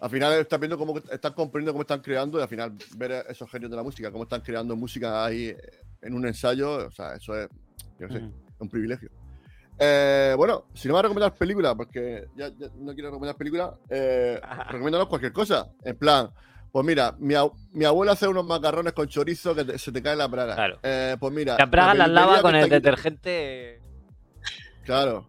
Al final estás viendo cómo están comprendiendo cómo están creando y al final ver esos genios de la música, cómo están creando música ahí en un ensayo, o sea, eso es, yo qué sé, es un privilegio. Eh, bueno, si no me vas a recomendar películas, porque ya, ya no quiero recomendar películas, eh, recomiéndanos cualquier cosa. En plan, pues mira, mi, ab- mi abuela hace unos macarrones con chorizo que te- se te cae la braga. Claro. Eh, pues mira. La praga las lava con el detergente. Claro.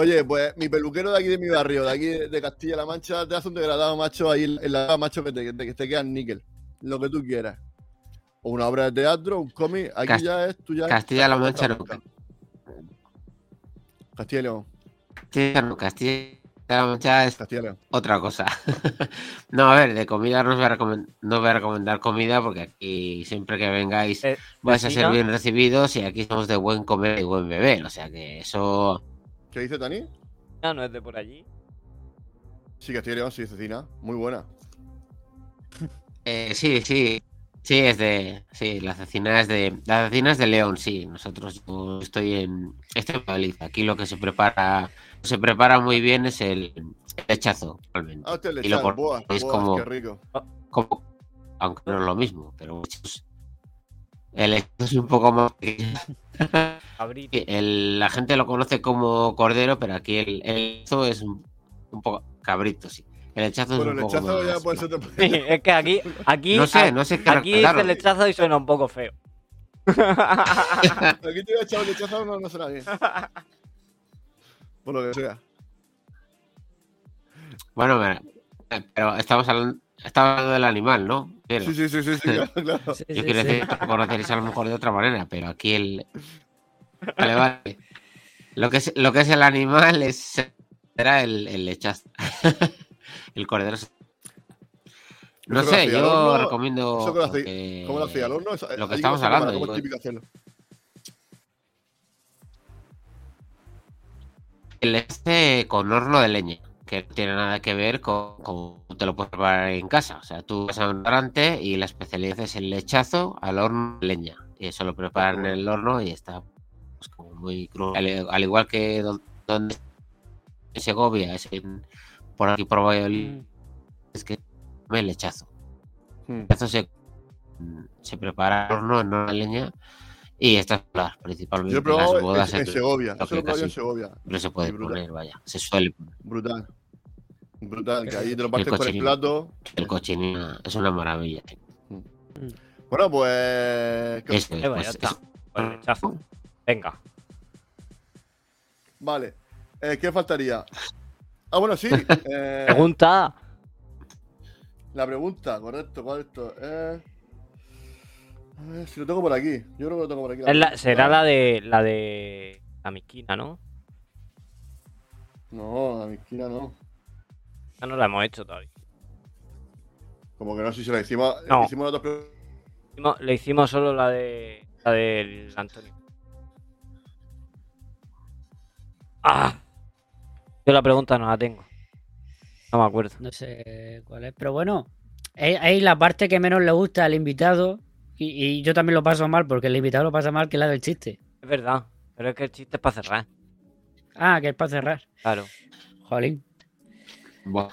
Oye, pues mi peluquero de aquí de mi barrio, de aquí de de Castilla-La Mancha, te hace un degradado macho ahí en la macho que te, que te, que te queda en níquel. Lo que tú quieras. O una obra de teatro, un cómic, aquí Cast- ya es tú ya. Castilla-La Mancha no. Castilla y León. Castilla no, Castilla-La Mancha es Castilla otra cosa. no, a ver, de comida no os voy a, recomend- no os voy a recomendar comida porque aquí siempre que vengáis Eh, vais a ser bien recibidos y aquí somos de buen comer y buen beber. O sea que eso... ¿Qué dice Tani? No, no es de por allí. Sí, Castilla y León, sí, cecina. Muy buena. eh, sí, sí. Sí, es de... Sí, la cecina es de... La cecina es de León, sí. Nosotros yo estoy en... Estoy en Madrid. Aquí lo que se prepara... Se prepara muy bien es el, el lechazo, realmente. Ah, Y lo como- qué rico. como, aunque no es lo mismo, pero muchos. El hecho es un poco más. El- la gente lo conoce como cordero, pero aquí el, el hechazo es un, un poco cabrito, sí. El hechazo Bueno, es el un poco lechazo ya puede ser. Sí, es que aquí, aquí, No sé, no sé qué aquí claro. dice lechazo y suena un poco feo. Aquí te voy a echar el lechazo, no, no será bien. Por lo que sea. Bueno, mira, pero estamos hablando, estamos hablando del animal, ¿no? Pero, Sí, sí, sí, sí, sí, claro, yo sí, quiero sí. decir que lo conoceréis a lo mejor de otra manera, pero aquí el. Vale, vale. Lo que es, lo que es el animal es será el, el lechazo. el cordero. No sé, yo horno, recomiendo. eso que lo hacía- que- ¿Cómo lo hacía al horno? Lo que estamos hablando, ¿Cómo es digo. típico hacerlo? El este con horno de leña, que no tiene nada que ver con cómo te lo puedes preparar en casa. O sea, tú vas a un restaurante y la especialidad es el lechazo al horno de leña. Y eso lo preparan en el horno y está pues, como muy crudo. Al, al igual que don- donde en Segovia, es en- por aquí por Valladolid, Mm. es que come lechazo. Hmm. El lechazo se, se prepara al horno en una leña y estas las principalmente Yo he las probado en, bodas en Segovia. Eso lo en Segovia. no se puede poner, vaya, se suele poner. Brutal. Brutal. Que ahí te lo partes con el plato. El cochinillo es una maravilla. Bueno, pues. ¿qué- Eso es, Eh, bueno, pues, ya está. es- Pues lechazo. Venga. Vale. Eh, ¿Qué faltaría? Ah, bueno, sí. eh, Pregunta. la pregunta, correcto, correcto. Eh, a ver si lo tengo por aquí. Yo creo que lo tengo por aquí. Es la- será la de la de la misquina, ¿no? No, la misquina no. Ya no la hemos hecho todavía. Como que no sé si la hicimos. No. Hicimos Le hicimos solo la de la del Antonio. Ah. Yo la pregunta no la tengo. No me acuerdo. No sé cuál es, pero bueno, es, es la parte que menos le gusta al invitado y, y yo también lo paso mal porque el invitado lo pasa mal que es la del chiste. Es verdad. Pero es que el chiste es para cerrar. Ah, que es para cerrar. Claro. Jolín. Buah,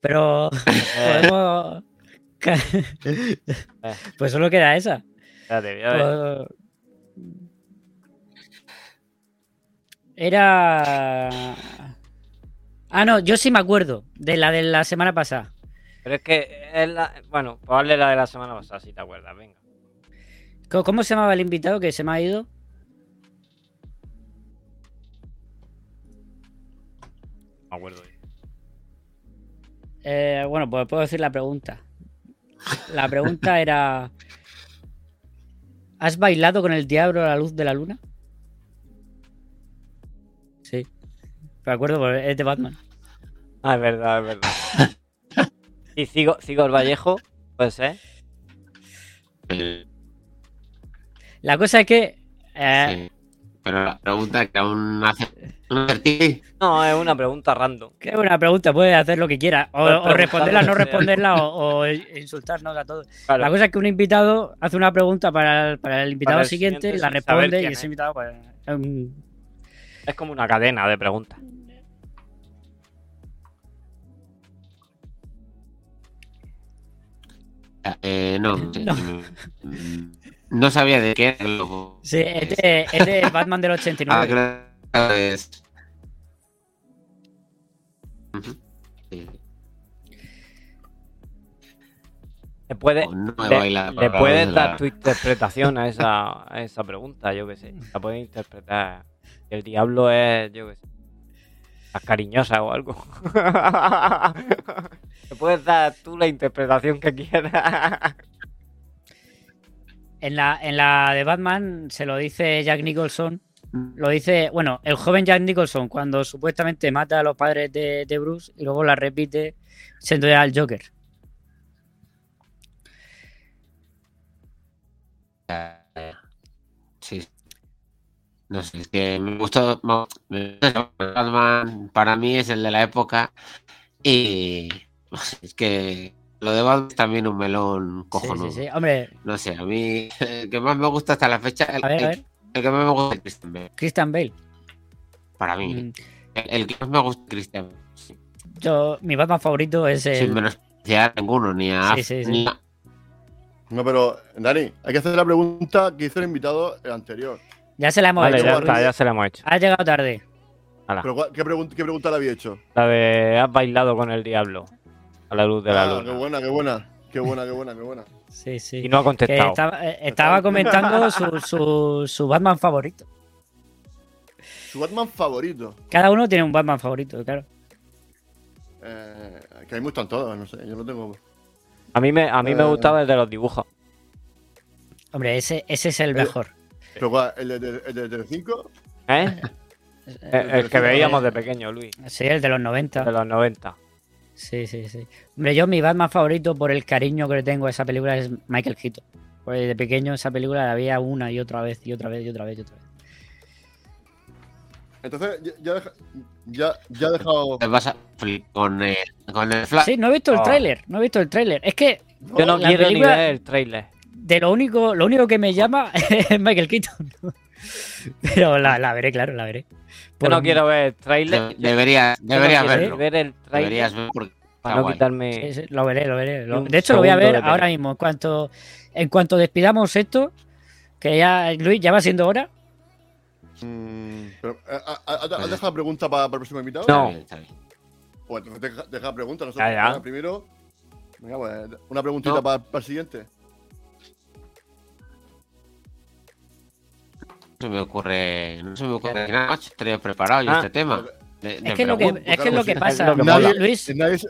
Pero Eh, podemos... pues solo queda esa. espérate, voy a ver. Pues- Era... Ah, no, yo sí me acuerdo de la de la semana pasada. Pero es que es la... Bueno, pues hazle la de la semana pasada, si te acuerdas. Venga. ¿Cómo, se llamaba el invitado que se me ha ido? Me acuerdo. Eh, bueno, pues puedo decir la pregunta. La pregunta era: ¿Has bailado con el diablo a la luz de la luna? Sí. Me acuerdo, porque es de Batman. Ah, es verdad, es verdad. Y sigo, sigo el Vallejo, puede ser. Eh, La cosa es que. eh, sí. Pero la pregunta que aún hace. No, es una pregunta random. Que es una pregunta, puedes hacer lo que quieras. O, o responderla, no responderla, o, o insultarnos a todos. Claro. La cosa es que un invitado hace una pregunta para el, para el invitado Para el siguiente, siguiente la responde y ese es. invitado, pues. es un- Es como una cadena de preguntas. Eh, no, No. No sabía de qué era el globo. Sí, es de, es de Batman del Ah, 89. creo que es. Sí. Le No me le, le la puedes dar tu interpretación a esa, a esa pregunta, yo qué sé. La puedes interpretar. El diablo es, yo qué sé, más cariñosa o algo. Le puedes dar tú la interpretación que quieras. En la, de Batman se lo dice Jack Nicholson. Lo dice, bueno, el joven Jack Nicholson cuando supuestamente mata a los padres de, Bruce y luego la repite siendo ya el Joker. Sí. No sé, es que me gustó. Batman para mí es el de la época. Y es que lo de Batman es también un melón cojonudo. sí, sí. Hombre, No sé, a mí el que más me gusta hasta la fecha. El, a ver, a el- ver. el que más me gusta es Christian Bale. Christian Bale. Para mí. Mm, El, el que más me gusta es Christian Bale. sí. Yo, mi Batman favorito es el. Sin menospreciar a ninguno, ni a. Sí, sí, sí. ni a- No, pero, Dani, hay que hacer la pregunta que hizo el invitado el anterior. Ya se la hemos Vale, hecho. ya Luis. está, ya se la hemos hecho. Ha llegado tarde. Pero, ¿cuál- ¿qué, pregun- qué pregunta le había hecho? La de has bailado con el diablo a la luz de la Ah, luna. qué buena, qué buena. Qué buena, qué buena, qué buena. Sí, sí. Y no ha Que contestado. estaba, eh, estaba comentando su, su, su Batman favorito. Su Batman favorito. Cada uno tiene un Batman favorito, claro. Eh, que a mí me gustan todos, no sé, yo no tengo. A mí me, a mí me Eh. gustaba el de los dibujos. Hombre, ese, ese es el mejor. Pero, ¿cuál? ¿El de, el de Telecinco? ¿Eh? El, el que veíamos de pequeño, Luis. Sí, el de los De 90. los 90. Sí, sí, sí. Hombre, yo mi Batman favorito por el cariño que le tengo a esa película es Michael Keaton. Porque de pequeño esa película la veía una y otra vez y otra vez y otra vez y otra vez. Entonces, ya, ya, ya, ha dejado. Te vas a con el, con el flash. Sí, no he visto el Oh. tráiler, no he visto el tráiler. Es que Yo no quiero película- ni ver el trailer. de lo único, lo único que me llama es Michael Keaton. Pero la, la veré, claro, la veré. Yo Por- no quiero ver el trailer. De- deberías Yo no verlo. ver el trailer Deberías verlo porque para no guay. quitarme. Sí, sí, lo veré, lo veré. Lo- De hecho, lo voy a ver ahora mismo. En cuanto, en cuanto despidamos esto, que ya, Luis, ya va siendo hora. Mm, pero, eh, ¿ha- ha- ¿Has dejado la pregunta para, para el próximo invitado? No. Pues entonces deja, deja la pregunta. Nosotros, Ya, ya. Venga, Primero, venga, pues, una preguntita No. para, para el siguiente. Se me ocurre, no se me ocurre nada más. Tenía preparado yo Ah. este tema. De- de Es que, lo que, es que es lo que pasa. que Nadie-. Luis, Nadie, se-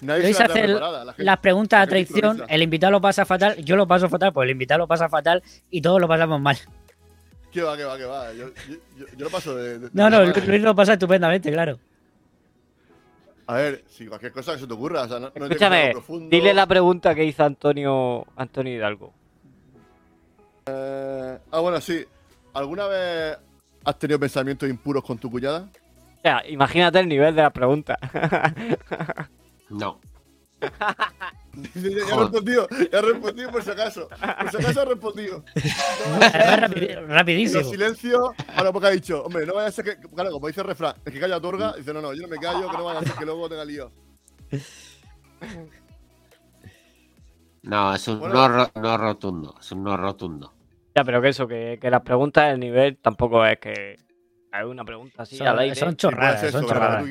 nadie Luis hace la las preguntas a traición, el invitado lo pasa fatal, yo lo paso fatal, pues el invitado lo pasa fatal y todos lo pasamos mal. ¿Qué va, qué va, qué va? Yo, yo, yo- yo lo paso de. de- No, no, Luis lo pasa estupendamente, claro. A ver, si cualquier cosa que se te ocurra. O sea, no, no que Escúchame, dile la pregunta que hizo Antonio, Antonio Hidalgo. Eh, ah, bueno, sí. ¿Alguna vez has tenido pensamientos impuros con tu cuñada? O sea, imagínate el nivel de la pregunta. No. Dice, ya, ya he respondido, ya he respondido por si acaso. Por si acaso he respondido. Además, rapidi- Los rapidísimo. silencios, ahora porque ha dicho, hombre, no vaya a ser que, claro, como dice el refrán, el que calla otorga, dice, no, no, yo no me callo, que no vaya a ser que luego tenga lío. No, es un Bueno. no, ro- no rotundo. Es un no rotundo. Ya, pero que eso, que, que las preguntas, el nivel tampoco es que. Hay una pregunta así Son- al aire. son Y puede chorradas, ser son chorradas.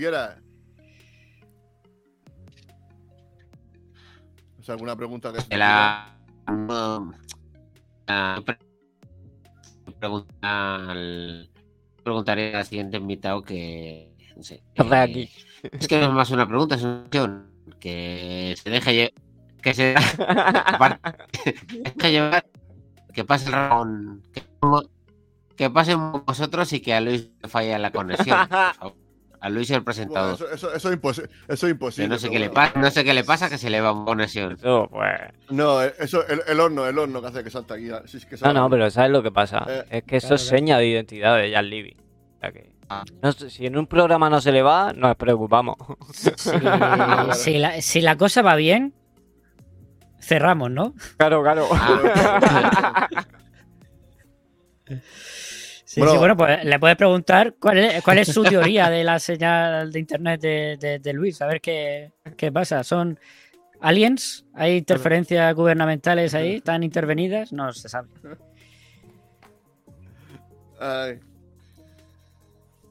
O sea, alguna pregunta que se la, la pre- pregunta al- preguntaré al siguiente invitado que no sé, ¿Qué haces eh, es que no es más una pregunta es una opción que se deje que se que llevar que pase el Ramón, que, que pasen vosotros y que a Luis le falla la conexión. A Luis el Bueno, presentador. eso, eso, eso es imposi- eso es imposible. no sé qué le bueno. pasa, no sé qué le pasa que se le va conexión. Eso, pues. No, eso, el, el horno, el horno que hace que salta aquí. ah, sí, es que No, no, pero ¿sabes lo que pasa? Eh, es que eso claro, es claro. seña de identidad de Jan Libby. O sea que. Ah. no sé, si en un programa no se le va, nos preocupamos. Si la, si la cosa va bien, cerramos, ¿no? claro, claro. Ah, Sí, Bueno. sí, bueno, pues le puedes preguntar cuál es, cuál es su teoría de la señal de internet de, de- de Luis, a ver qué, qué pasa. ¿Son aliens? ¿Hay interferencias gubernamentales ahí? ¿Están intervenidas? No se sabe. Ay.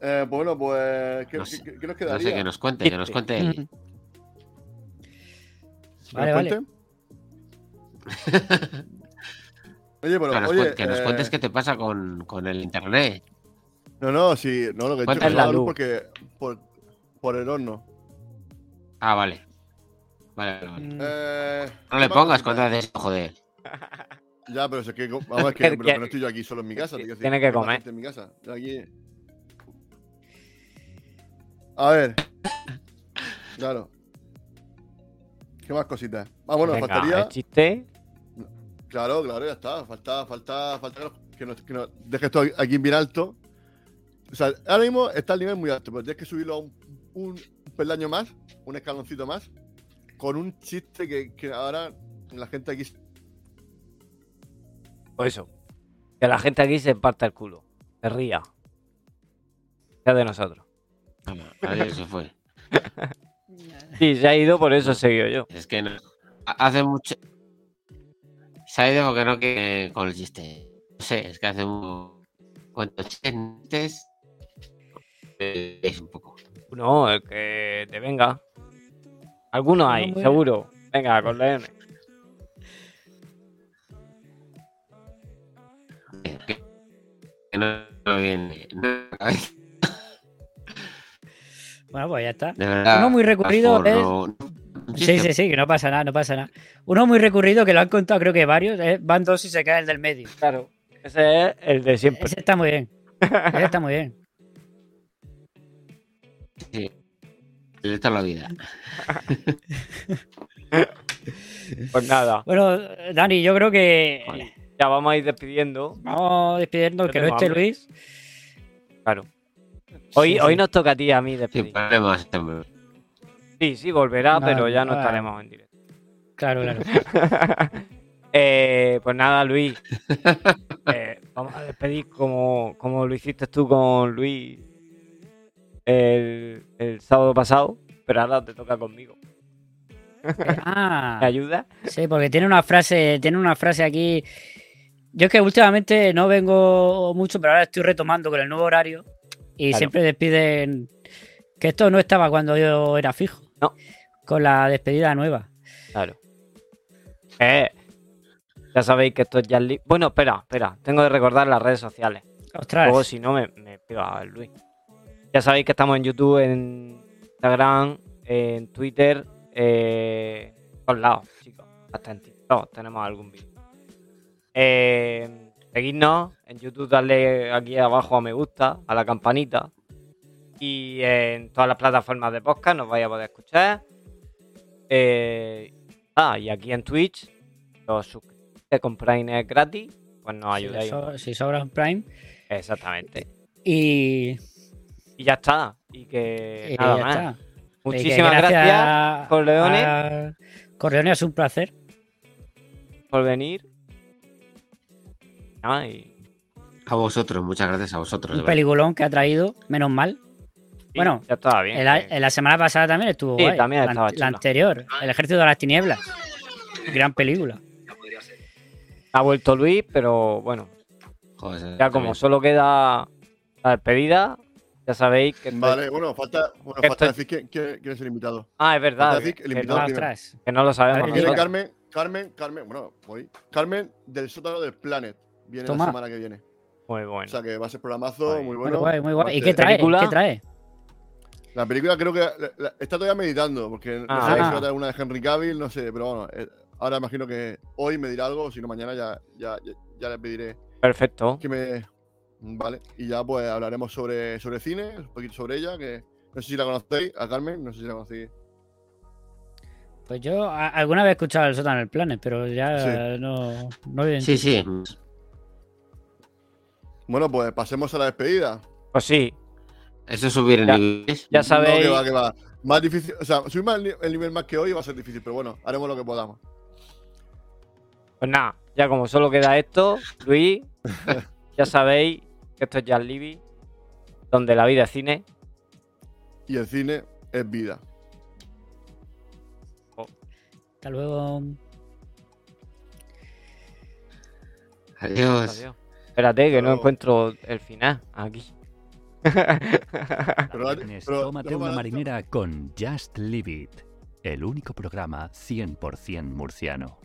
Eh, bueno, pues. ¿Qué, No sé- qué- qué nos no quedaría? sé, que nos cuente, que nos cuente él. ¿Que Vale, nos vale. Oye, pero, Que nos, oye, que nos eh, cuentes qué te pasa con, con el internet. No, no, sí, no, lo que he dicho es la luz porque. Por, por el horno. Ah, vale. Vale, vale, vale. Mm, Eh, No le ¿qué más pongas cuando haces esto, joder. Ya, pero es que, vamos, es que, pero no estoy yo aquí solo en mi casa. quiero decir, tiene que comer. En mi casa. Aquí. A ver. Claro. ¿Qué más cositas? Ah, bueno, Venga, faltaría. el chiste. Claro, claro, ya está. Falta, falta, falta que nos, que nos, dejes esto aquí bien alto. O sea, ahora mismo está el nivel muy alto, pero tienes que subirlo a un, un peldaño más, un escaloncito más, con un chiste que, que ahora la gente aquí. Pues eso. Que la gente aquí se parta el culo. Se ría. Sea de nosotros. Adiós, se fue. Sí, se ha ido, por eso he seguido yo. Es que no. ha- Hace mucho. Ha ido porque no quiere con el chiste. No sé, es que hace un. ¿Cuántos chistes? Eh, Es un poco. No, el que te venga. Algunos No, hay, seguro. Venga, con la M. Que, que no, no viene. Bueno, pues ya está. de verdad. Uno muy recurrido es- no- Sí, sí, sí, que no pasa nada, no pasa nada. Uno muy recurrido que lo han contado creo que varios, eh, van dos y se cae el del medio. Claro. Ese es el de siempre. Ese está muy bien. Ese está muy bien. Sí. De toda la vida. Pues nada, Bueno, Dani, yo creo que Vale. ya vamos a ir despidiendo. vamos despidiendo, que no esté hambre. Luis. Claro. Hoy, Sí, hoy sí. nos toca a ti a mí Sin despedir. problemas. Sí, sí, volverá, pero ya no estaremos en directo. Claro, claro. Eh, pues nada, Luis. eh, vamos a despedir como, como lo hiciste tú con Luis el, el sábado pasado, pero ahora te toca conmigo. ¿Me Ah, ayudas? sí, porque tiene una frase, tiene una frase aquí. Yo es que últimamente no vengo mucho, pero ahora estoy retomando con el nuevo horario y Claro. siempre despiden que esto no estaba cuando yo era fijo. No. Con la despedida nueva. Claro. Eh, ya sabéis que esto es ya li- Bueno, espera, espera. Tengo que recordar las redes sociales. Ostras. Luego, si no, me, me pega el Luis. Ya sabéis que estamos en YouTube, en Instagram, en Twitter, eh, en todos lados, chicos. Hasta en TikTok tenemos algún vídeo. Eh, seguidnos en YouTube, darle aquí abajo a me gusta, a la campanita. Y en todas las plataformas de podcast nos vais a poder escuchar. Eh, ah, y aquí en Twitch, os suscribís con Prime es gratis, pues nos Si, ayudáis. so- si sobra un Prime. Exactamente. Y, Y ya está. Y que y nada ya más. está. Muchísimas gracias, Corleone. a- Corleone, es un placer. por venir. A vosotros, muchas gracias a vosotros. Un peliculón que ha traído, menos mal. Bueno, ya estaba bien. En la, que- en la semana pasada también estuvo Sí, guay. también la, estaba la chula. anterior, El Ejército de las Tinieblas. Gran película. Ha vuelto Luis, pero bueno, Joder, ya como solo queda la despedida, ya sabéis que. Vale, bueno, falta, bueno, Que falta estoy- decir quién, quién- quién es el invitado. Ah, es verdad. decir el que invitado no. Ostras. que no lo sabemos Viene. Carmen, Carmen, Carmen, bueno, voy. Carmen del sótano del Planet. Viene Toma. la semana que viene. Muy O bueno. sea que va a ser programazo muy Muy bueno. guay, muy guay. ¿Y qué trae? ¿Qué trae? La película creo que la- la- está todavía meditando, porque no Ah. sé si va a tener una de Henry Cavill, no sé, pero bueno, eh, ahora imagino que hoy me dirá algo, si no mañana ya, ya, ya, ya le pediré Perfecto. que me. Vale, y ya pues hablaremos sobre, sobre cine, un poquito sobre ella, que no sé si la conocéis, a Carmen, no sé si la conocéis. Pues yo a- alguna vez he escuchado el sótano del planet, pero ya Sí. no, no Sí, sí. Bueno, pues pasemos a la despedida. Pues sí, Eso es subir en Ya. niveles. ya No, sabéis. que va, que va. Más difícil, o sea, subir más el ni- el nivel más que hoy va a ser difícil, pero bueno, haremos lo que podamos. Pues nada, ya como solo queda esto, Luis, ya sabéis que esto es Jazz Libby, donde la vida es cine. Y el cine es vida. Hasta luego. Adiós. Adiós. Espérate, que no encuentro el final aquí. Pero, pero- tómate pero una marinera con Just Live It, el único programa 100% murciano.